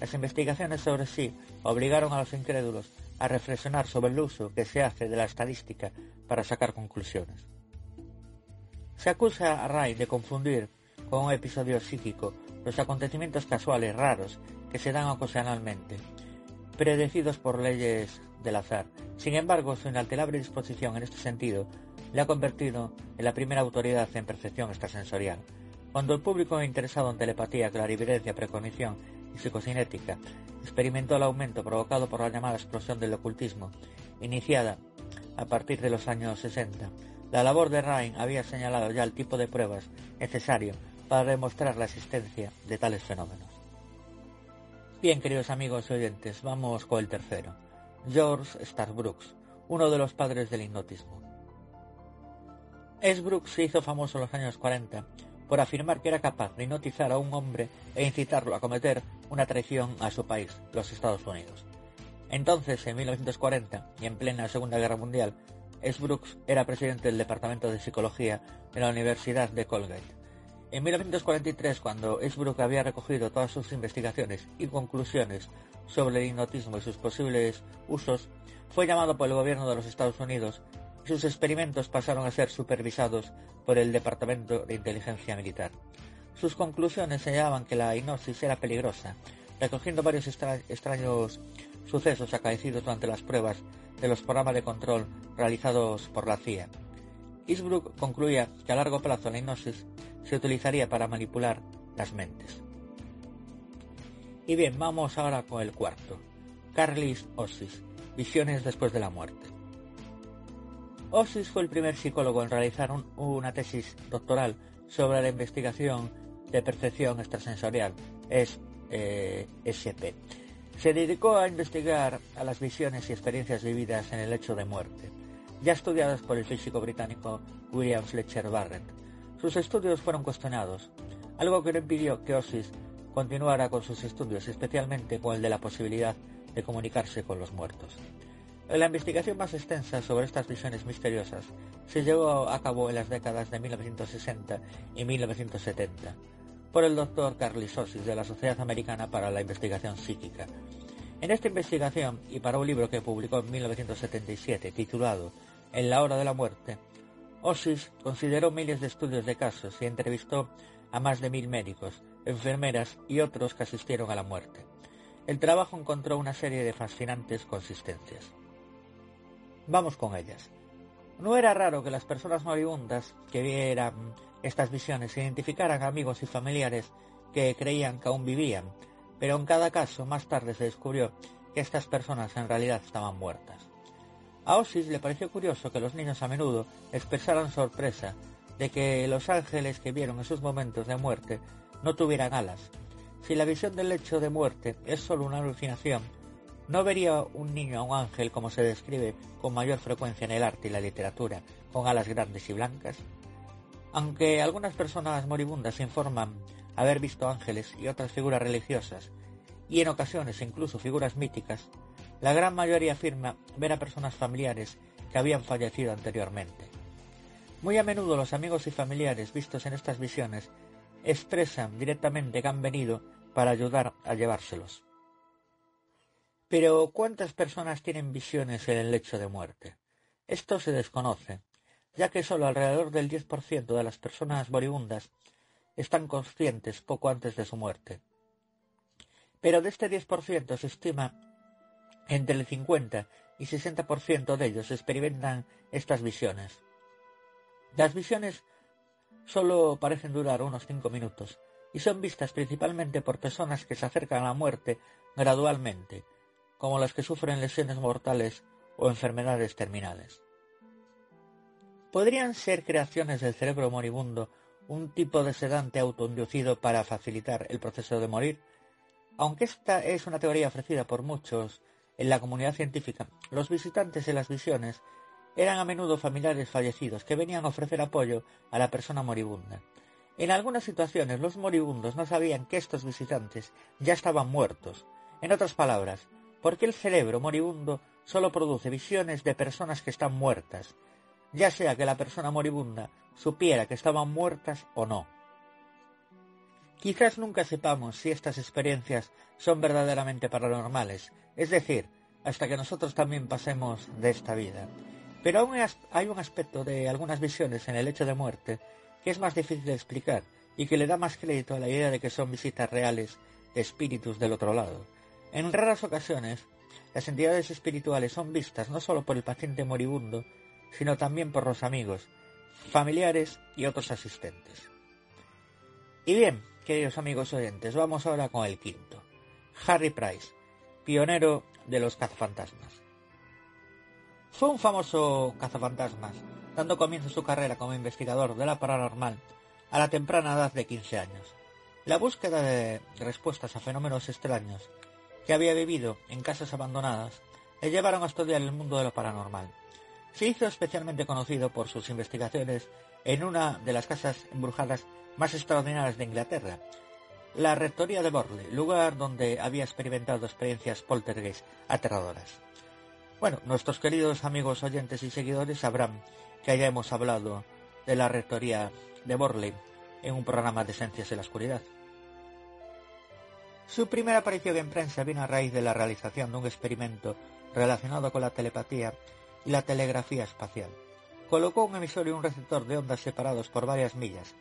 Las investigaciones sobre sí obligaron a los incrédulos a reflexionar sobre el uso que se hace de la estadística para sacar conclusiones. Se acusa a Ray de confundir con un episodio psíquico los acontecimientos casuales raros que se dan ocasionalmente, predecidos por leyes del azar. Sin embargo, su inalterable disposición en este sentido le ha convertido en la primera autoridad en percepción extrasensorial. Cuando el público interesado en telepatía, clarividencia, precognición y psicocinética experimentó el aumento provocado por la llamada explosión del ocultismo, iniciada a partir de los años 60, la labor de Ryan había señalado ya el tipo de pruebas necesario para demostrar la existencia de tales fenómenos. Bien, queridos amigos y oyentes, vamos con el tercero. George Starbrooks, uno de los padres del hipnotismo. Brooks se hizo famoso en los años 40 por afirmar que era capaz de hipnotizar a un hombre e incitarlo a cometer una traición a su país, los Estados Unidos. Entonces, en 1940, y en plena Segunda Guerra Mundial, S. Brooks era presidente del Departamento de Psicología de la Universidad de Colgate. En 1943, cuando S. Brooks había recogido todas sus investigaciones y conclusiones sobre el hipnotismo y sus posibles usos, fue llamado por el gobierno de los Estados Unidos sus experimentos pasaron a ser supervisados por el Departamento de Inteligencia Militar. Sus conclusiones señalaban que la hipnosis era peligrosa, recogiendo varios extraños sucesos acaecidos durante las pruebas de los programas de control realizados por la CIA. Eastbrook concluía que a largo plazo la hipnosis se utilizaría para manipular las mentes. Y bien, vamos ahora con el cuarto. Carlis Ossis, Visiones después de la muerte. Ossis fue el primer psicólogo en realizar una tesis doctoral sobre la investigación de percepción extrasensorial, es, eh, SP. Se dedicó a investigar a las visiones y experiencias vividas en el hecho de muerte, ya estudiadas por el físico británico William Fletcher Barrett. Sus estudios fueron cuestionados, algo que no impidió que Ossis continuara con sus estudios, especialmente con el de la posibilidad de comunicarse con los muertos. La investigación más extensa sobre estas visiones misteriosas se llevó a cabo en las décadas de 1960 y 1970 por el doctor Carly Sosis de la Sociedad Americana para la Investigación Psíquica. En esta investigación y para un libro que publicó en 1977 titulado En la hora de la muerte, Osis consideró miles de estudios de casos y entrevistó a más de mil médicos, enfermeras y otros que asistieron a la muerte. El trabajo encontró una serie de fascinantes consistencias. Vamos con ellas. No era raro que las personas moribundas que vieran estas visiones identificaran amigos y familiares que creían que aún vivían, pero en cada caso más tarde se descubrió que estas personas en realidad estaban muertas. A Osis le pareció curioso que los niños a menudo expresaran sorpresa de que los ángeles que vieron en sus momentos de muerte no tuvieran alas. Si la visión del lecho de muerte es solo una alucinación, ¿no vería un niño a un ángel como se describe con mayor frecuencia en el arte y la literatura, con alas grandes y blancas? Aunque algunas personas moribundas informan haber visto ángeles y otras figuras religiosas, y en ocasiones incluso figuras míticas, la gran mayoría afirma ver a personas familiares que habían fallecido anteriormente. Muy a menudo los amigos y familiares vistos en estas visiones expresan directamente que han venido para ayudar a llevárselos. Pero ¿cuántas personas tienen visiones en el lecho de muerte? Esto se desconoce, ya que solo alrededor del 10% de las personas moribundas están conscientes poco antes de su muerte. Pero de este 10% se estima entre el 50 y 60% de ellos experimentan estas visiones. Las visiones solo parecen durar unos 5 minutos y son vistas principalmente por personas que se acercan a la muerte gradualmente, como las que sufren lesiones mortales o enfermedades terminales. ¿Podrían ser creaciones del cerebro moribundo un tipo de sedante autoinducido para facilitar el proceso de morir? Aunque esta es una teoría ofrecida por muchos en la comunidad científica, los visitantes en las visiones eran a menudo familiares fallecidos que venían a ofrecer apoyo a la persona moribunda. En algunas situaciones los moribundos no sabían que estos visitantes ya estaban muertos. En otras palabras, ¿por qué el cerebro moribundo solo produce visiones de personas que están muertas, ya sea que la persona moribunda supiera que estaban muertas o no. Quizás nunca sepamos si estas experiencias son verdaderamente paranormales, es decir, hasta que nosotros también pasemos de esta vida. Pero aún hay un aspecto de algunas visiones en el hecho de muerte que es más difícil de explicar y que le da más crédito a la idea de que son visitas reales de espíritus del otro lado. En raras ocasiones, las entidades espirituales son vistas no solo por el paciente moribundo, sino también por los amigos, familiares y otros asistentes. Y bien, queridos amigos oyentes, vamos ahora con el quinto. Harry Price, pionero de los cazafantasmas. Fue un famoso cazafantasmas, dando comienzo a su carrera como investigador de la paranormal a la temprana edad de 15 años. La búsqueda de respuestas a fenómenos extraños que había vivido en casas abandonadas le llevaron a estudiar el mundo de lo paranormal. Se hizo especialmente conocido por sus investigaciones en una de las casas embrujadas más extraordinarias de Inglaterra, la rectoría de Borley, lugar donde había experimentado experiencias poltergeist aterradoras. Bueno, nuestros queridos amigos oyentes y seguidores sabrán que ya hemos hablado de la rectoría de Borley en un programa de Esencias en la Oscuridad. Su primera aparición en prensa vino a raíz de la realización de un experimento relacionado con la telepatía y la telegrafía espacial. Colocó un emisor y un receptor de ondas separados por varias millas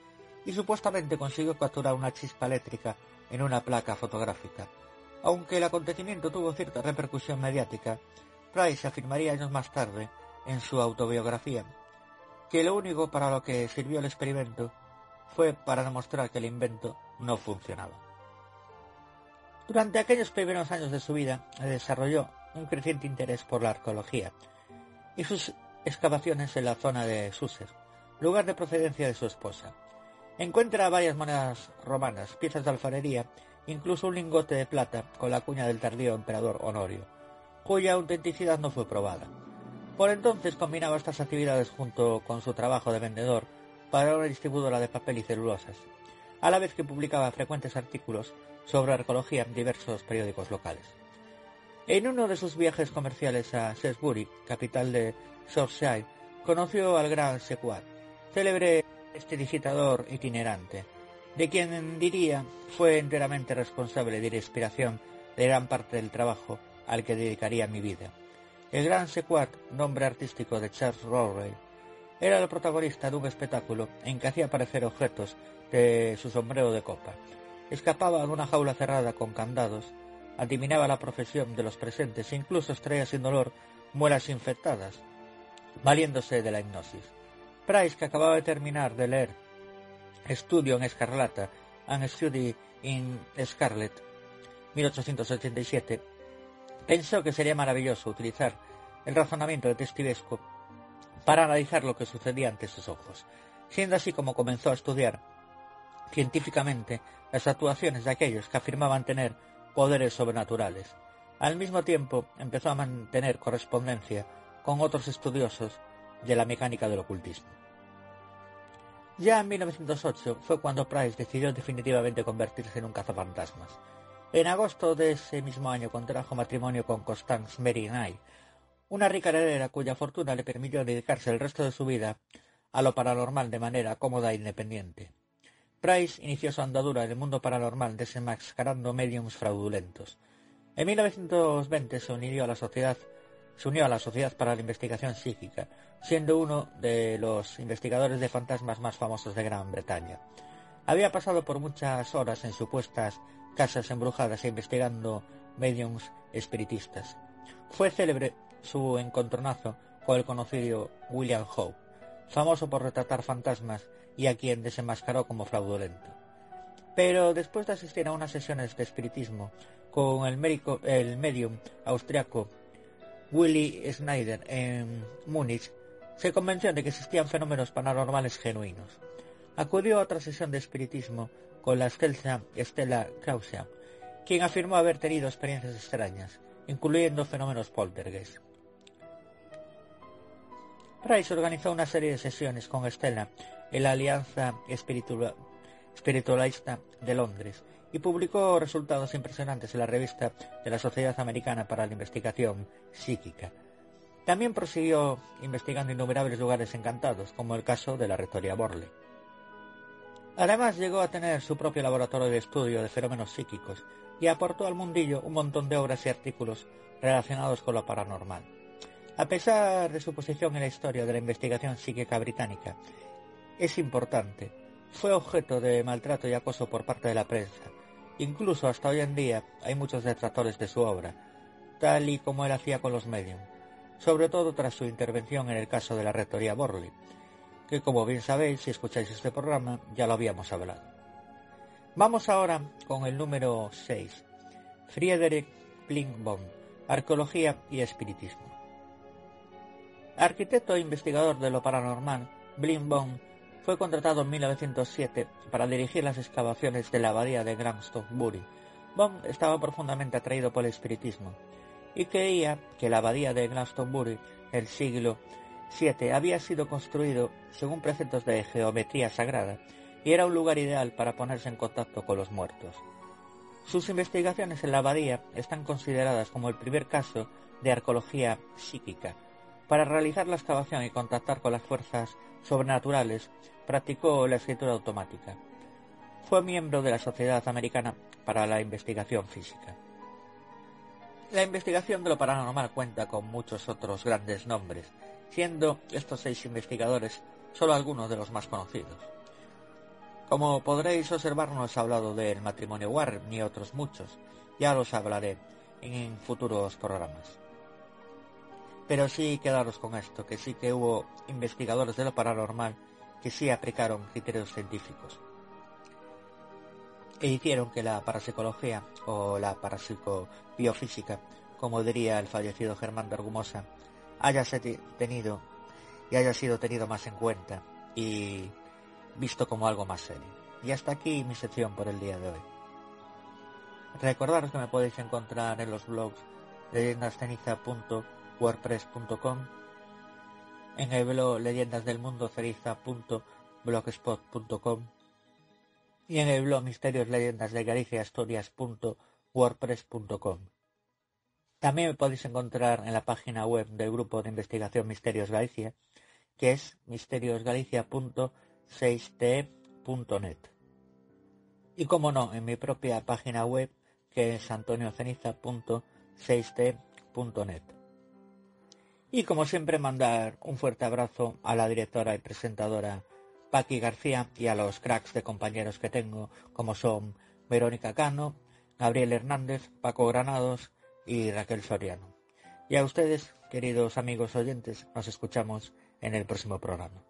y supuestamente consiguió capturar una chispa eléctrica en una placa fotográfica. Aunque el acontecimiento tuvo cierta repercusión mediática, Price afirmaría años más tarde, en su autobiografía, que lo único para lo que sirvió el experimento fue para demostrar que el invento no funcionaba. Durante aquellos primeros años de su vida desarrolló un creciente interés por la arqueología y sus excavaciones en la zona de Susser, lugar de procedencia de su esposa. Encuentra varias monedas romanas, piezas de alfarería, incluso un lingote de plata con la cuña del tardío emperador Honorio, cuya autenticidad no fue probada. Por entonces combinaba estas actividades junto con su trabajo de vendedor para una distribuidora de papel y celulosas, a la vez que publicaba frecuentes artículos sobre arqueología en diversos periódicos locales. En uno de sus viajes comerciales a Salisbury, capital de Shropshire, conoció al gran Sequat, célebre este itinerante, de quien diría fue enteramente responsable de la inspiración de gran parte del trabajo al que dedicaría mi vida. El gran Sequat, nombre artístico de Charles Rowley, era el protagonista de un espectáculo en que hacía aparecer objetos de su sombrero de copa. Escapaba de una jaula cerrada con candados, adivinaba la profesión de los presentes e incluso extraía sin dolor muelas infectadas, valiéndose de la hipnosis. Price, que acababa de terminar de leer Estudio en Escarlata and Study in Scarlet 1887, pensó que sería maravilloso utilizar el razonamiento detectivesco para analizar lo que sucedía ante sus ojos, siendo así como comenzó a estudiar científicamente las actuaciones de aquellos que afirmaban tener poderes sobrenaturales. Al mismo tiempo empezó a mantener correspondencia con otros estudiosos de la mecánica del ocultismo. Ya en 1908 fue cuando Price decidió definitivamente convertirse en un cazafantasmas. En agosto de ese mismo año contrajo matrimonio con Constance Knight, una rica heredera cuya fortuna le permitió dedicarse el resto de su vida a lo paranormal de manera cómoda e independiente. Price inició su andadura en el mundo paranormal desenmascarando mediums fraudulentos. En 1920 se unió a la sociedad se unió a la Sociedad para la Investigación Psíquica, siendo uno de los investigadores de fantasmas más famosos de Gran Bretaña. Había pasado por muchas horas en supuestas casas embrujadas e investigando mediums espiritistas. Fue célebre su encontronazo con el conocido William Howe, famoso por retratar fantasmas y a quien desenmascaró como fraudulento. Pero después de asistir a unas sesiones de espiritismo con el, médico, el medium austriaco Willy Schneider en Múnich, se convenció de que existían fenómenos paranormales genuinos. Acudió a otra sesión de espiritismo con la estelza Stella Krause, quien afirmó haber tenido experiencias extrañas, incluyendo fenómenos poltergeist. Price organizó una serie de sesiones con Stella en la Alianza Espiritualista de Londres y publicó resultados impresionantes en la revista de la Sociedad Americana para la Investigación Psíquica. También prosiguió investigando innumerables lugares encantados, como el caso de la Rectoría Borley. Además llegó a tener su propio laboratorio de estudio de fenómenos psíquicos y aportó al mundillo un montón de obras y artículos relacionados con lo paranormal. A pesar de su posición en la historia de la investigación psíquica británica, es importante, fue objeto de maltrato y acoso por parte de la prensa, Incluso hasta hoy en día hay muchos detractores de su obra, tal y como él hacía con los medios, sobre todo tras su intervención en el caso de la rectoría Borley, que como bien sabéis si escucháis este programa ya lo habíamos hablado. Vamos ahora con el número 6, Friedrich Blinkbaum, Arqueología y Espiritismo. Arquitecto e investigador de lo paranormal, Blinkbaum fue contratado en 1907 para dirigir las excavaciones de la abadía de Glastonbury. Bond estaba profundamente atraído por el espiritismo y creía que la abadía de Glastonbury del siglo VII había sido construido según preceptos de geometría sagrada y era un lugar ideal para ponerse en contacto con los muertos. Sus investigaciones en la abadía están consideradas como el primer caso de arqueología psíquica. Para realizar la excavación y contactar con las fuerzas sobrenaturales, practicó la escritura automática. Fue miembro de la Sociedad Americana para la Investigación Física. La investigación de lo paranormal cuenta con muchos otros grandes nombres, siendo estos seis investigadores solo algunos de los más conocidos. Como podréis observar, no he hablado del matrimonio Warren ni otros muchos, ya los hablaré en futuros programas. Pero sí quedaros con esto, que sí que hubo investigadores de lo paranormal que sí aplicaron criterios científicos e hicieron que la parapsicología o la parapsicobiofísica, como diría el fallecido Germán de Argumosa, haya tenido y haya sido tenido más en cuenta y visto como algo más serio. Y hasta aquí mi sección por el día de hoy. Recordaros que me podéis encontrar en los blogs leyendasceniza.wordpress.com en el blog leyendasdelmundoceriza.blogspot.com y en el blog misterios leyendas de Galicia También me podéis encontrar en la página web del grupo de investigación Misterios Galicia, que es misteriosgalicia.6t.net. Y como no, en mi propia página web, que es antonioceniza.6t.net. Y como siempre mandar un fuerte abrazo a la directora y presentadora Paqui García y a los cracks de compañeros que tengo, como son Verónica Cano, Gabriel Hernández, Paco Granados y Raquel Soriano. Y a ustedes, queridos amigos oyentes, nos escuchamos en el próximo programa.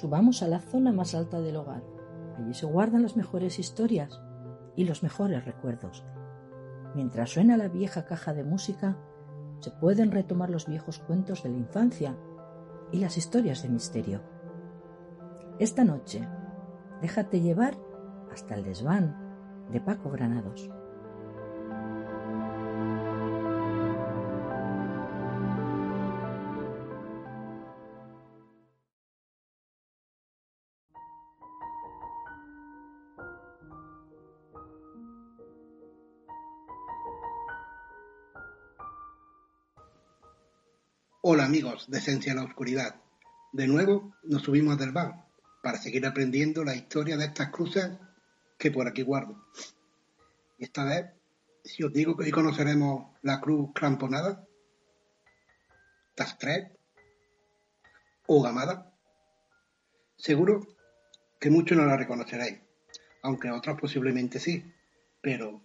Subamos a la zona más alta del hogar. Allí se guardan las mejores historias y los mejores recuerdos. Mientras suena la vieja caja de música, se pueden retomar los viejos cuentos de la infancia y las historias de misterio. Esta noche, déjate llevar hasta el desván de Paco Granados. Amigos de Esencia en la Oscuridad. De nuevo nos subimos del van para seguir aprendiendo la historia de estas cruces que por aquí guardo. Y esta vez, si os digo que hoy conoceremos la cruz cramponada, Tastret o Gamada, seguro que muchos no la reconoceréis, aunque otros posiblemente sí. Pero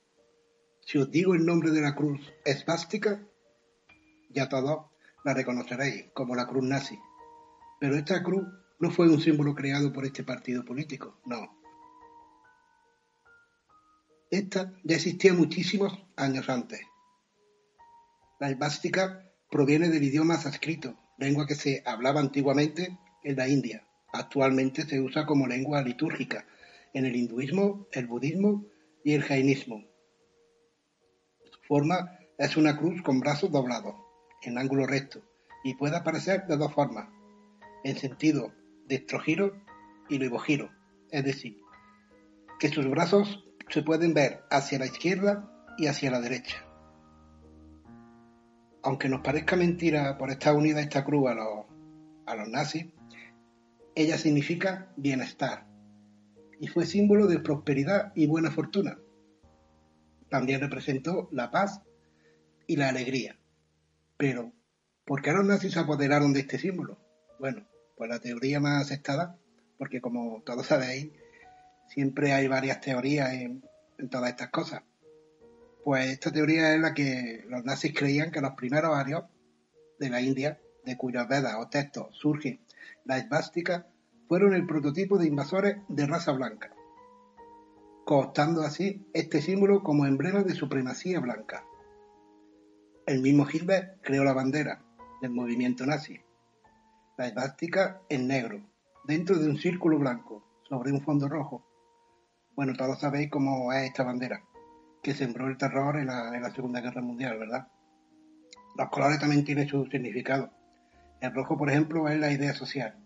si os digo el nombre de la cruz esvástica, ya todos la reconoceréis como la cruz nazi. Pero esta cruz no fue un símbolo creado por este partido político, no. Esta ya existía muchísimos años antes. La esvástica proviene del idioma sánscrito, lengua que se hablaba antiguamente en la India. Actualmente se usa como lengua litúrgica en el hinduismo, el budismo y el jainismo. Su forma es una cruz con brazos doblados en ángulo recto y puede aparecer de dos formas, en sentido de estrogiro y levogiro, es decir, que sus brazos se pueden ver hacia la izquierda y hacia la derecha. Aunque nos parezca mentira por estar unida esta cruz a los, a los nazis, ella significa bienestar y fue símbolo de prosperidad y buena fortuna. También representó la paz y la alegría. Pero, ¿por qué los nazis se apoderaron de este símbolo? Bueno, pues la teoría más aceptada, porque como todos sabéis, siempre hay varias teorías en, todas estas cosas. Pues esta teoría es la que los nazis creían que los primeros arios de la India, de cuyas vedas o textos surge la esvástica, fueron el prototipo de invasores de raza blanca, cooptando así este símbolo como emblema de supremacía blanca. El mismo Hilbert creó la bandera del movimiento nazi, la esvástica en negro, dentro de un círculo blanco, sobre un fondo rojo. Bueno, todos sabéis cómo es esta bandera, que sembró el terror en la, Segunda Guerra Mundial, ¿verdad? Los colores también tienen su significado. El rojo, por ejemplo, es la idea social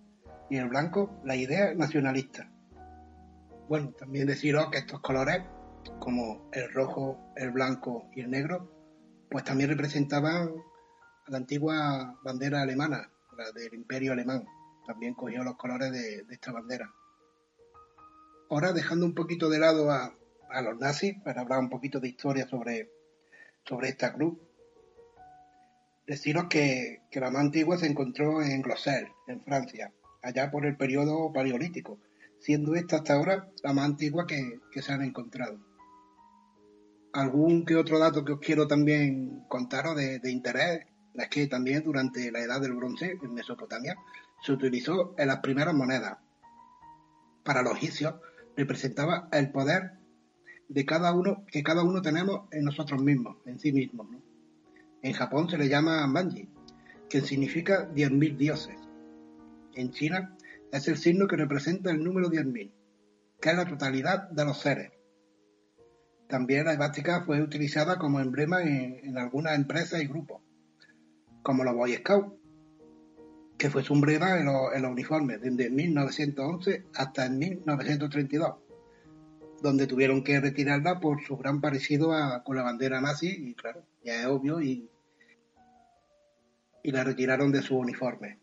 y el blanco la idea nacionalista. Bueno, también deciros que estos colores, como el rojo, el blanco y el negro, pues también representaban la antigua bandera alemana, la del imperio alemán. También cogió los colores de, esta bandera. Ahora dejando un poquito de lado a, los nazis para hablar un poquito de historia sobre, sobre esta cruz. Deciros que, la más antigua se encontró en Glossel, en Francia, allá por el periodo paleolítico, siendo esta hasta ahora la más antigua que se han encontrado algún que otro dato que os quiero también contaros de, interés es que también durante la edad del bronce en Mesopotamia se utilizó en las primeras monedas. Para los egipcios representaba el poder de cada uno que cada uno tenemos en nosotros mismos, en sí mismos. En Japón se le llama Manji, que significa 10.000 dioses. En China es el signo que representa el número 10.000, que es la totalidad de los seres. También la esvástica fue utilizada como emblema en, algunas empresas y grupos, como los Boy Scouts, que fue su emblema en los, uniformes desde 1911 hasta 1932, donde tuvieron que retirarla por su gran parecido con la bandera nazi, y claro, ya es obvio, y la retiraron de su uniforme.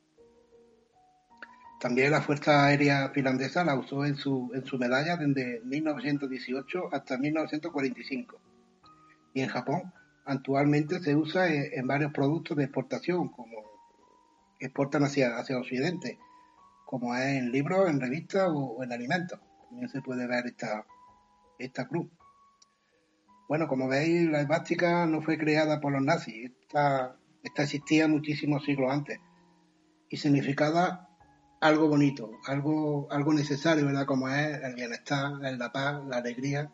También la Fuerza Aérea Finlandesa la usó en su, en su medalla desde 1918 hasta 1945. Y en Japón actualmente se usa en, varios productos de exportación, como exportan hacia, hacia Occidente, como es en libros, en revistas o, en alimentos. También se puede ver esta, esta cruz. Bueno, como veis, la esvástica no fue creada por los nazis, esta, esta existía muchísimos siglos antes y significaba algo bonito, algo, algo necesario, ¿verdad? Como es el bienestar, la paz, la alegría,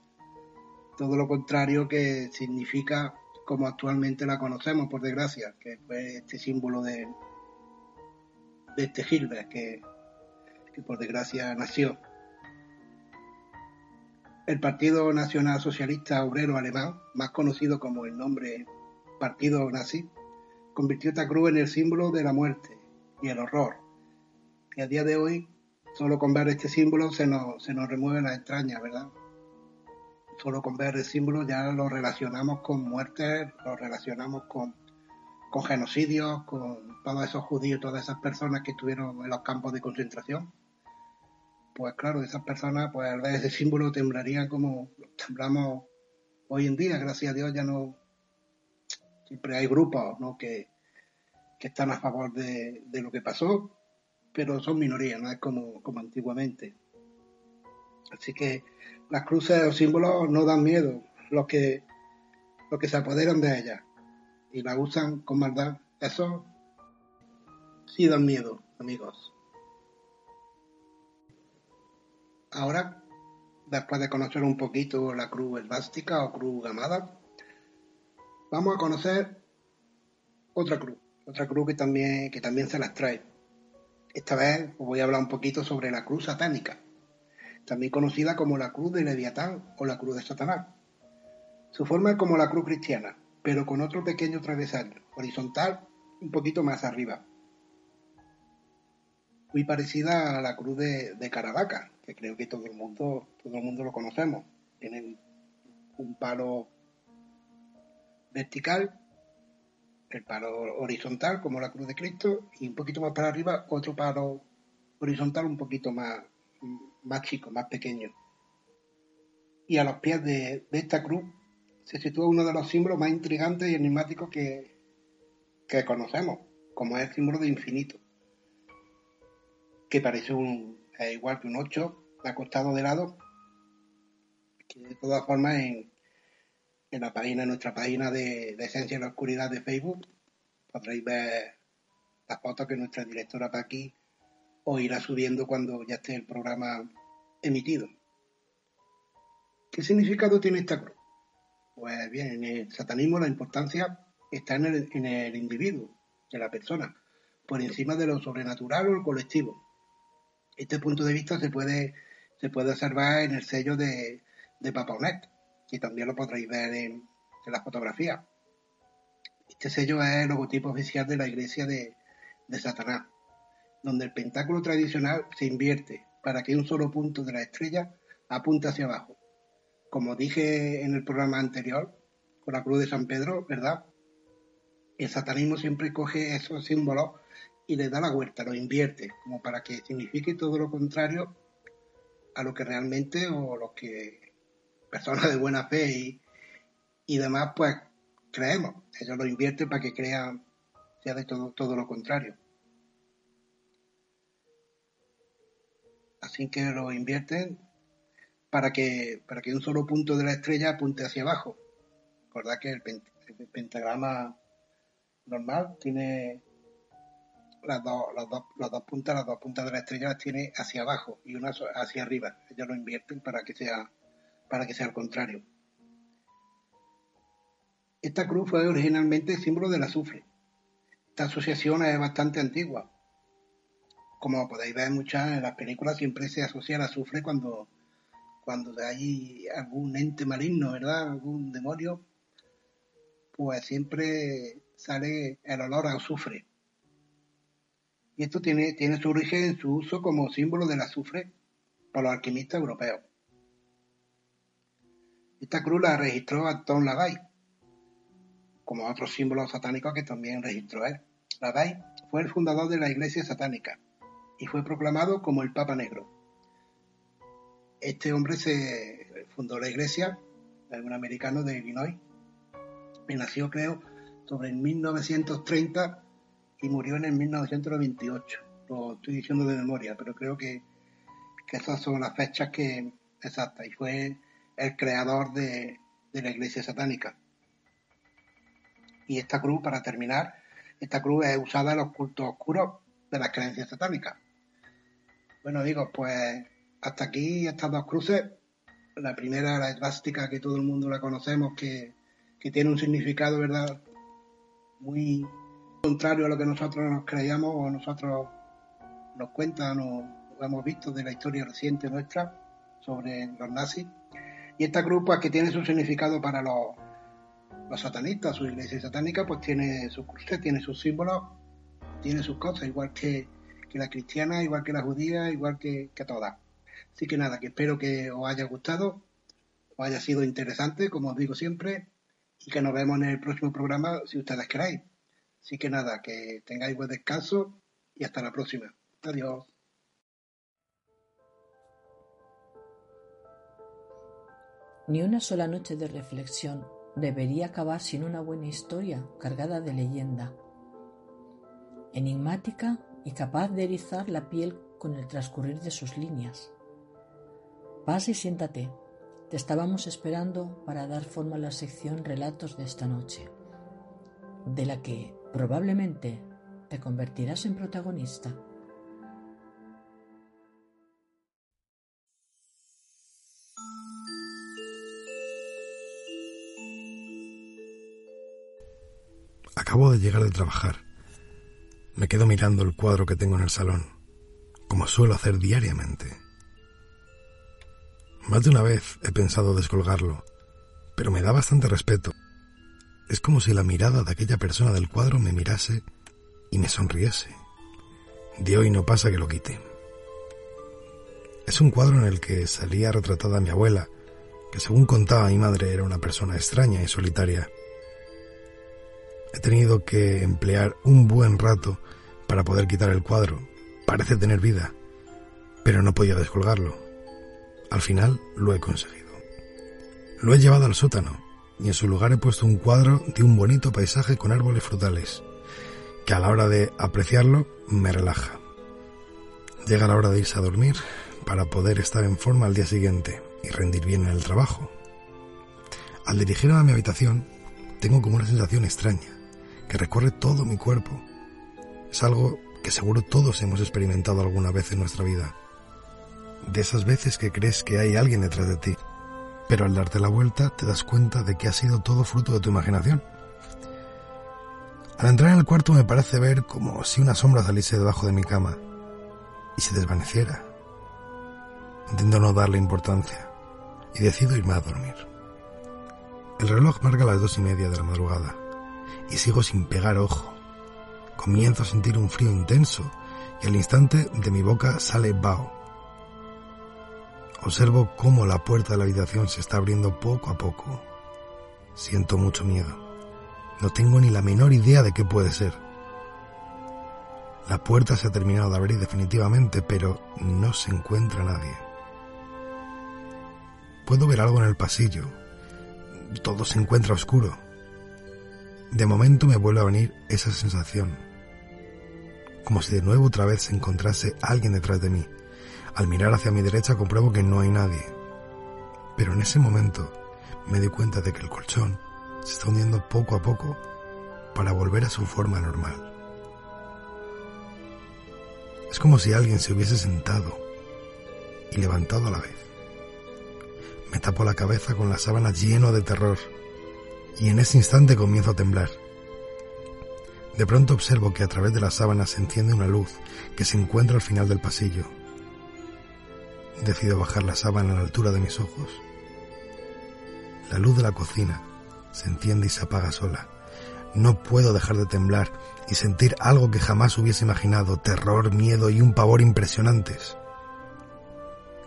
todo lo contrario que significa como actualmente la conocemos, por desgracia, que fue este símbolo de, este Gilbert que, que por desgracia nació. El Partido Nacional Socialista Obrero Alemán, más conocido como el nombre Partido Nazi, convirtió esta cruz en el símbolo de la muerte y el horror, y a día de hoy, solo con ver este símbolo se nos, se nos remueve la extraña, ¿verdad? Solo con ver el símbolo ya lo relacionamos con muertes, lo relacionamos con, con genocidios, con todos esos judíos, todas esas personas que estuvieron en los campos de concentración. Pues claro, esas personas, pues al ver ese símbolo temblarían como temblamos hoy en día, gracias a Dios ya no, siempre hay grupos ¿no? que, que están a favor de, de, lo que pasó pero son minorías, no es como, como antiguamente. Así que las cruces o símbolos no dan miedo, los que, los que se apoderan de ellas y la usan con maldad, eso sí dan miedo, amigos. Ahora, después de conocer un poquito la cruz elástica o cruz gamada, vamos a conocer otra cruz, otra cruz que también, que también se las trae. Esta vez os voy a hablar un poquito sobre la cruz satánica, también conocida como la cruz de Leviatán o la cruz de Satanás. Su forma es como la cruz cristiana, pero con otro pequeño travesaño, horizontal, un poquito más arriba. Muy parecida a la cruz de, Caravaca, que creo que todo el mundo, todo el mundo lo conocemos. Tienen un palo vertical el palo horizontal como la cruz de Cristo y un poquito más para arriba otro palo horizontal un poquito más, más chico, más pequeño. Y a los pies de, esta cruz se sitúa uno de los símbolos más intrigantes y enigmáticos que, que conocemos, como es el símbolo de infinito, que parece un, igual que un 8 acostado de lado, que de todas formas en, en la página, en nuestra página de, de Esencia en la Oscuridad de Facebook, podréis ver las fotos que nuestra directora Paqui os irá subiendo cuando ya esté el programa emitido. ¿Qué significado tiene esta cruz? Pues bien, en el satanismo la importancia está en el, en el individuo, en la persona, por encima de lo sobrenatural o el colectivo. Este punto de vista se puede, se puede observar en el sello de, de Paponet, y también lo podréis ver en, la fotografía. Este sello es el logotipo oficial de la iglesia de, Satanás, donde el pentáculo tradicional se invierte para que un solo punto de la estrella apunte hacia abajo. Como dije en el programa anterior, con la cruz de San Pedro, ¿verdad? El satanismo siempre coge esos símbolos y le da la vuelta, lo invierte, como para que signifique todo lo contrario a lo que realmente o lo que personas de buena fe y, y demás, pues creemos. Ellos lo invierten para que crean, sea de todo, todo lo contrario. Así que lo invierten para que, para que un solo punto de la estrella apunte hacia abajo. Recordad que el, pentagrama normal tiene las dos, las, dos, las dos puntas, las dos puntas de la estrella las tiene hacia abajo y una hacia arriba. Ellos lo invierten para que sea para que sea al contrario. Esta cruz fue originalmente símbolo del azufre. Esta asociación es bastante antigua. Como podéis ver en muchas de las películas, siempre se asocia al azufre cuando, cuando hay algún ente maligno, ¿verdad? Algún demonio, pues siempre sale el olor a azufre. Y esto tiene, tiene su origen en su uso como símbolo del azufre por los alquimistas europeos. Esta cruz la registró Anton Lavay, como otros símbolos satánicos que también registró él. Rabay fue el fundador de la Iglesia Satánica y fue proclamado como el Papa Negro. Este hombre se fundó la iglesia, un americano de Illinois, y nació creo sobre el 1930 y murió en el 1928. Lo estoy diciendo de memoria, pero creo que, que esas son las fechas que exactas. Y fue el creador de, la iglesia satánica. Y esta cruz, para terminar, esta cruz es usada en los cultos oscuros de las creencias satánicas. Bueno, digo, pues hasta aquí estas dos cruces. La primera, la esvástica, que todo el mundo la conocemos, que, que tiene un significado, ¿verdad? Muy contrario a lo que nosotros nos creíamos o nosotros nos cuentan o, hemos visto de la historia reciente nuestra sobre los nazis. Y esta cruz, pues, que tiene su significado para los, satanistas, su iglesia satánica, pues tiene sus cruces, tiene sus símbolos, tiene sus cosas, igual que, que la cristiana, igual que la judía, igual que, que todas. Así que nada, que espero que os haya gustado, os haya sido interesante, como os digo siempre, y que nos vemos en el próximo programa si ustedes queráis. Así que nada, que tengáis buen descanso y hasta la próxima. Adiós. Ni una sola noche de reflexión debería acabar sin una buena historia cargada de leyenda, enigmática y capaz de erizar la piel con el transcurrir de sus líneas. Pasa y siéntate. Te estábamos esperando para dar forma a la sección Relatos de esta noche, de la que probablemente te convertirás en protagonista. Acabo de llegar de trabajar. Me quedo mirando el cuadro que tengo en el salón, como suelo hacer diariamente. Más de una vez he pensado descolgarlo, pero me da bastante respeto. Es como si la mirada de aquella persona del cuadro me mirase y me sonriese. De hoy no pasa que lo quite. Es un cuadro en el que salía retratada mi abuela, que según contaba mi madre era una persona extraña y solitaria. He tenido que emplear un buen rato para poder quitar el cuadro. Parece tener vida, pero no podía descolgarlo. Al final lo he conseguido. Lo he llevado al sótano y en su lugar he puesto un cuadro de un bonito paisaje con árboles frutales, que a la hora de apreciarlo me relaja. Llega la hora de irse a dormir para poder estar en forma al día siguiente y rendir bien en el trabajo. Al dirigirme a mi habitación, tengo como una sensación extraña que recorre todo mi cuerpo. Es algo que seguro todos hemos experimentado alguna vez en nuestra vida de esas veces que crees que hay alguien detrás de ti, pero al darte la vuelta te das cuenta de que ha sido todo fruto de tu imaginación. Al entrar en el cuarto me parece ver como si una sombra saliese debajo de mi cama y se desvaneciera. Intento no darle importancia y decido irme a dormir. El reloj marca las dos y media de la madrugada y sigo sin pegar ojo. Comienzo a sentir un frío intenso y al instante de mi boca sale Bao, Observo cómo la puerta de la habitación se está abriendo poco a poco. Siento mucho miedo. No tengo ni la menor idea de qué puede ser. La puerta se ha terminado de abrir definitivamente, pero no se encuentra nadie. Puedo ver algo en el pasillo. Todo se encuentra oscuro. De momento me vuelve a venir esa sensación. Como si de nuevo otra vez se encontrase alguien detrás de mí al mirar hacia mi derecha compruebo que no hay nadie. Pero en ese momento me di cuenta de que el colchón se está hundiendo poco a poco para volver a su forma normal. Es como si alguien se hubiese sentado y levantado a la vez. Me tapo la cabeza con la sábana lleno de terror y en ese instante comienzo a temblar. De pronto observo que a través de la sábana se enciende una luz que se encuentra al final del pasillo Decido bajar la sábana a la altura de mis ojos. La luz de la cocina se enciende y se apaga sola. No puedo dejar de temblar y sentir algo que jamás hubiese imaginado, terror, miedo y un pavor impresionantes.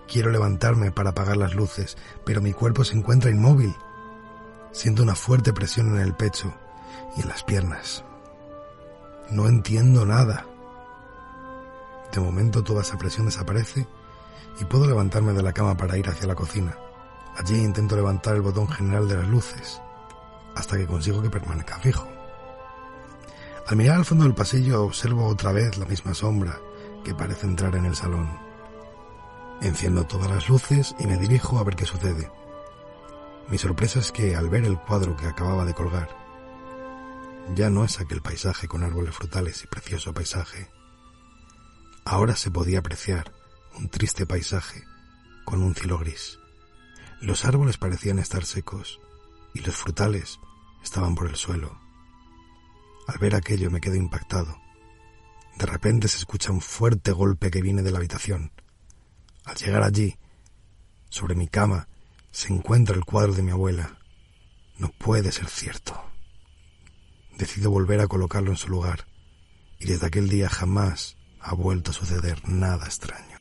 Quiero levantarme para apagar las luces, pero mi cuerpo se encuentra inmóvil. Siento una fuerte presión en el pecho y en las piernas. No entiendo nada. De momento toda esa presión desaparece y puedo levantarme de la cama para ir hacia la cocina. Allí intento levantar el botón general de las luces, hasta que consigo que permanezca fijo. Al mirar al fondo del pasillo observo otra vez la misma sombra que parece entrar en el salón. Enciendo todas las luces y me dirijo a ver qué sucede. Mi sorpresa es que al ver el cuadro que acababa de colgar, ya no es aquel paisaje con árboles frutales y precioso paisaje. Ahora se podía apreciar un triste paisaje con un cielo gris. Los árboles parecían estar secos y los frutales estaban por el suelo. Al ver aquello me quedo impactado. De repente se escucha un fuerte golpe que viene de la habitación. Al llegar allí, sobre mi cama, se encuentra el cuadro de mi abuela. No puede ser cierto. Decido volver a colocarlo en su lugar, y desde aquel día jamás ha vuelto a suceder nada extraño.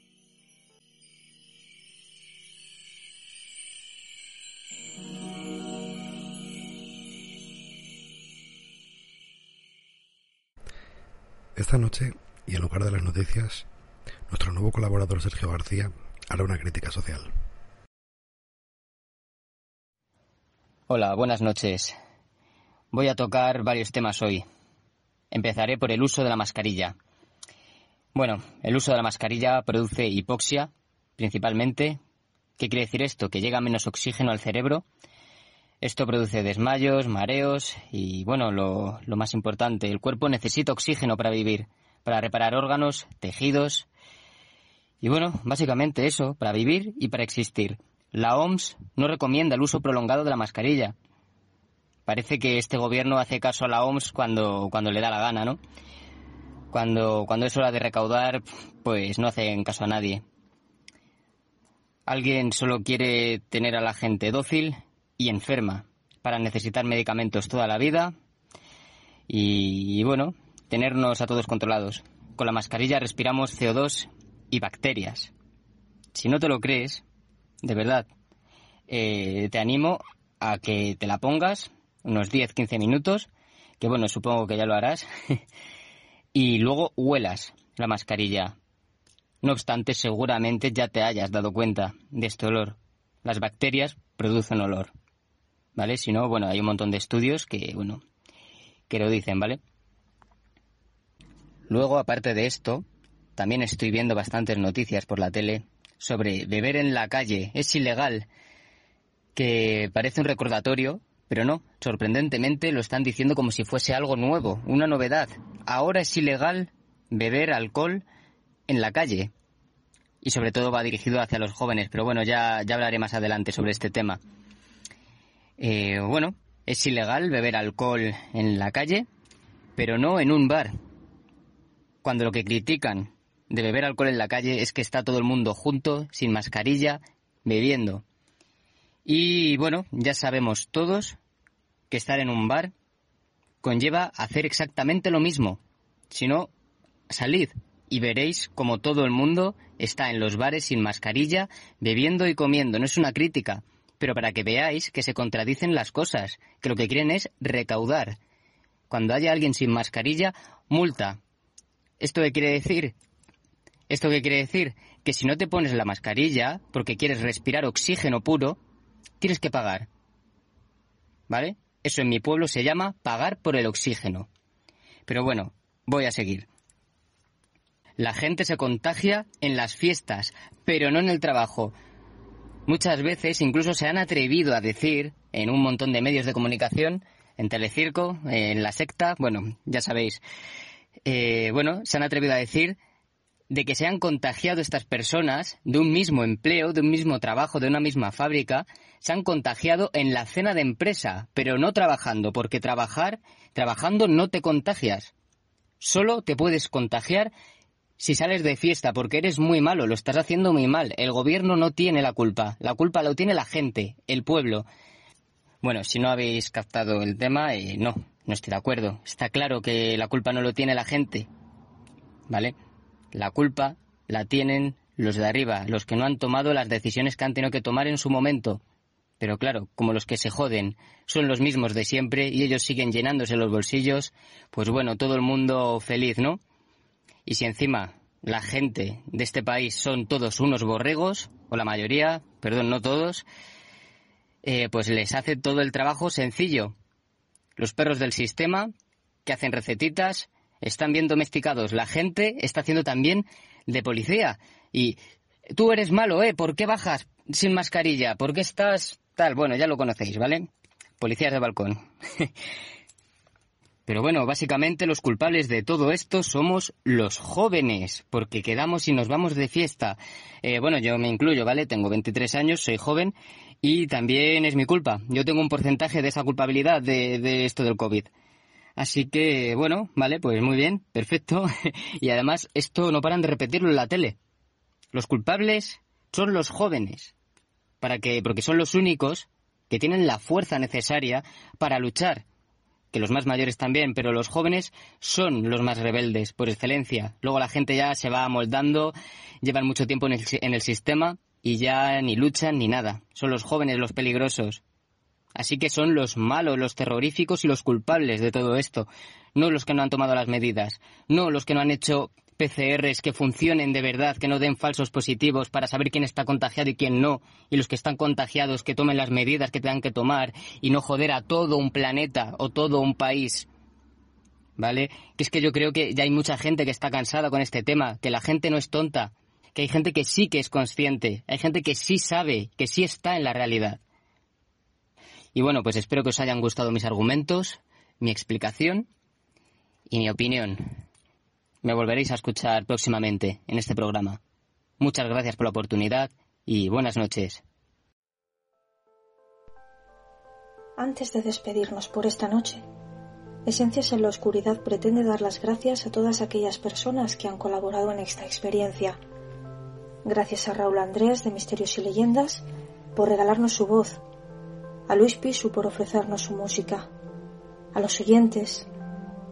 Esta noche, y en lugar de las noticias, nuestro nuevo colaborador Sergio García hará una crítica social. Hola, buenas noches. Voy a tocar varios temas hoy. Empezaré por el uso de la mascarilla. Bueno, el uso de la mascarilla produce hipoxia, principalmente. ¿Qué quiere decir esto? Que llega menos oxígeno al cerebro esto produce desmayos, mareos y, bueno, lo, más importante, el cuerpo necesita oxígeno para vivir, para reparar órganos, tejidos. Y bueno, básicamente eso, para vivir y para existir. La OMS no recomienda el uso prolongado de la mascarilla. Parece que este gobierno hace caso a la OMS cuando, cuando le da la gana, ¿no? Cuando, cuando es hora de recaudar, pues no hacen caso a nadie. Alguien solo quiere tener a la gente dócil y enferma para necesitar medicamentos toda la vida y, bueno, tenernos a todos controlados. Con la mascarilla respiramos CO2 y bacterias. Si no te lo crees, de verdad, eh, te animo a que te la pongas unos 10-15 minutos, que bueno, supongo que ya lo harás, y luego huelas la mascarilla. No obstante, seguramente ya te hayas dado cuenta de este olor. Las bacterias producen olor. ¿vale? Si no, bueno, hay un montón de estudios que, bueno, que lo dicen, ¿vale? Luego, aparte de esto, también estoy viendo bastantes noticias por la tele sobre beber en la calle. Es ilegal. Que parece un recordatorio, pero no. Sorprendentemente lo están diciendo como si fuese algo nuevo, una novedad. Ahora es ilegal beber alcohol en la calle. Y sobre todo va dirigido hacia los jóvenes, pero bueno, ya, ya hablaré más adelante sobre este tema. Eh, bueno, es ilegal beber alcohol en la calle, pero no en un bar. Cuando lo que critican de beber alcohol en la calle es que está todo el mundo junto, sin mascarilla, bebiendo. Y bueno, ya sabemos todos que estar en un bar conlleva hacer exactamente lo mismo. Si no, salid y veréis como todo el mundo está en los bares sin mascarilla, bebiendo y comiendo. No es una crítica, pero para que veáis que se contradicen las cosas, que lo que quieren es recaudar. Cuando haya alguien sin mascarilla, multa. ¿Esto qué quiere decir? ¿Esto qué quiere decir? Que si no te pones la mascarilla porque quieres respirar oxígeno puro, tienes que pagar. ¿Vale? Eso en mi pueblo se llama pagar por el oxígeno. Pero bueno, voy a seguir. La gente se contagia en las fiestas, pero no en el trabajo. Muchas veces incluso se han atrevido a decir en un montón de medios de comunicación, en Telecirco, en La Secta, bueno, ya sabéis, eh, bueno, se han atrevido a decir de que se han contagiado estas personas de un mismo empleo, de un mismo trabajo, de una misma fábrica, se han contagiado en la cena de empresa, pero no trabajando, porque trabajar, trabajando no te contagias. Solo te puedes contagiar si sales de fiesta porque eres muy malo, lo estás haciendo muy mal. El gobierno no tiene la culpa. La culpa la tiene la gente, el pueblo. Bueno, si no habéis captado el tema, eh, no, no estoy de acuerdo. Está claro que la culpa no lo tiene la gente. ¿Vale? La culpa la tienen los de arriba, los que no han tomado las decisiones que han tenido que tomar en su momento. Pero claro, como los que se joden son los mismos de siempre y ellos siguen llenándose los bolsillos, pues bueno, todo el mundo feliz, ¿no? Y si encima la gente de este país son todos unos borregos, o la mayoría, perdón, no todos, eh, pues les hace todo el trabajo sencillo. Los perros del sistema, que hacen recetitas, están bien domesticados. La gente está haciendo también de policía. Y tú eres malo, ¿eh? ¿Por qué bajas sin mascarilla? ¿Por qué estás tal? Bueno, ya lo conocéis, ¿vale? Policías de balcón. Pero bueno, básicamente los culpables de todo esto somos los jóvenes, porque quedamos y nos vamos de fiesta. Eh, bueno, yo me incluyo, ¿vale? Tengo 23 años, soy joven y también es mi culpa. Yo tengo un porcentaje de esa culpabilidad de, de esto del COVID. Así que, bueno, vale, pues muy bien, perfecto. y además, esto no paran de repetirlo en la tele. Los culpables son los jóvenes, para que, porque son los únicos que tienen la fuerza necesaria para luchar que los más mayores también, pero los jóvenes son los más rebeldes por excelencia. Luego la gente ya se va amoldando, llevan mucho tiempo en el, en el sistema y ya ni luchan ni nada. Son los jóvenes los peligrosos. Así que son los malos, los terroríficos y los culpables de todo esto. No los que no han tomado las medidas, no los que no han hecho PCRs que funcionen de verdad, que no den falsos positivos para saber quién está contagiado y quién no, y los que están contagiados que tomen las medidas que tengan que tomar y no joder a todo un planeta o todo un país. ¿Vale? Que es que yo creo que ya hay mucha gente que está cansada con este tema, que la gente no es tonta, que hay gente que sí que es consciente, hay gente que sí sabe, que sí está en la realidad. Y bueno, pues espero que os hayan gustado mis argumentos, mi explicación y mi opinión. Me volveréis a escuchar próximamente en este programa. Muchas gracias por la oportunidad y buenas noches. Antes de despedirnos por esta noche, Esencias en la Oscuridad pretende dar las gracias a todas aquellas personas que han colaborado en esta experiencia. Gracias a Raúl Andrés de Misterios y Leyendas por regalarnos su voz, a Luis Pisu por ofrecernos su música, a los oyentes,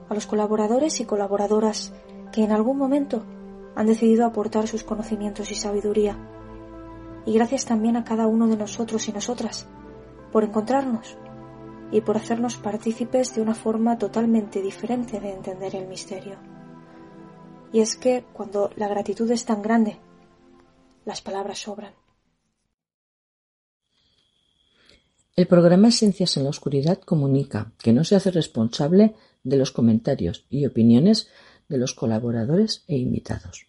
a los colaboradores y colaboradoras que en algún momento han decidido aportar sus conocimientos y sabiduría. Y gracias también a cada uno de nosotros y nosotras por encontrarnos y por hacernos partícipes de una forma totalmente diferente de entender el misterio. Y es que cuando la gratitud es tan grande, las palabras sobran. El programa Esencias en la Oscuridad comunica que no se hace responsable de los comentarios y opiniones de los colaboradores e invitados.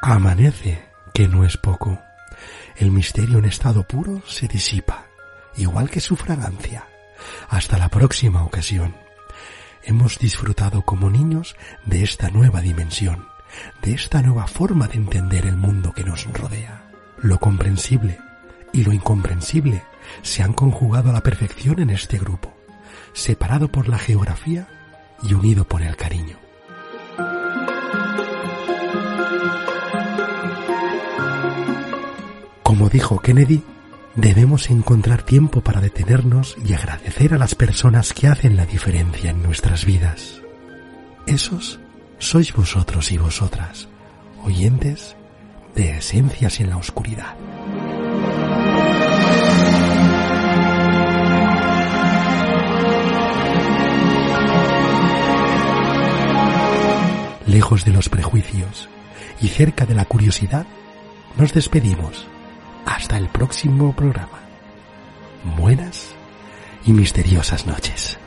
Amanece, que no es poco. El misterio en estado puro se disipa, igual que su fragancia. Hasta la próxima ocasión hemos disfrutado como niños de esta nueva dimensión, de esta nueva forma de entender el mundo que nos rodea. Lo comprensible y lo incomprensible se han conjugado a la perfección en este grupo, separado por la geografía y unido por el cariño. Como dijo Kennedy, Debemos encontrar tiempo para detenernos y agradecer a las personas que hacen la diferencia en nuestras vidas. Esos sois vosotros y vosotras, oyentes de Esencias en la Oscuridad. Lejos de los prejuicios y cerca de la curiosidad, nos despedimos hasta el próximo programa. Buenas y misteriosas noches.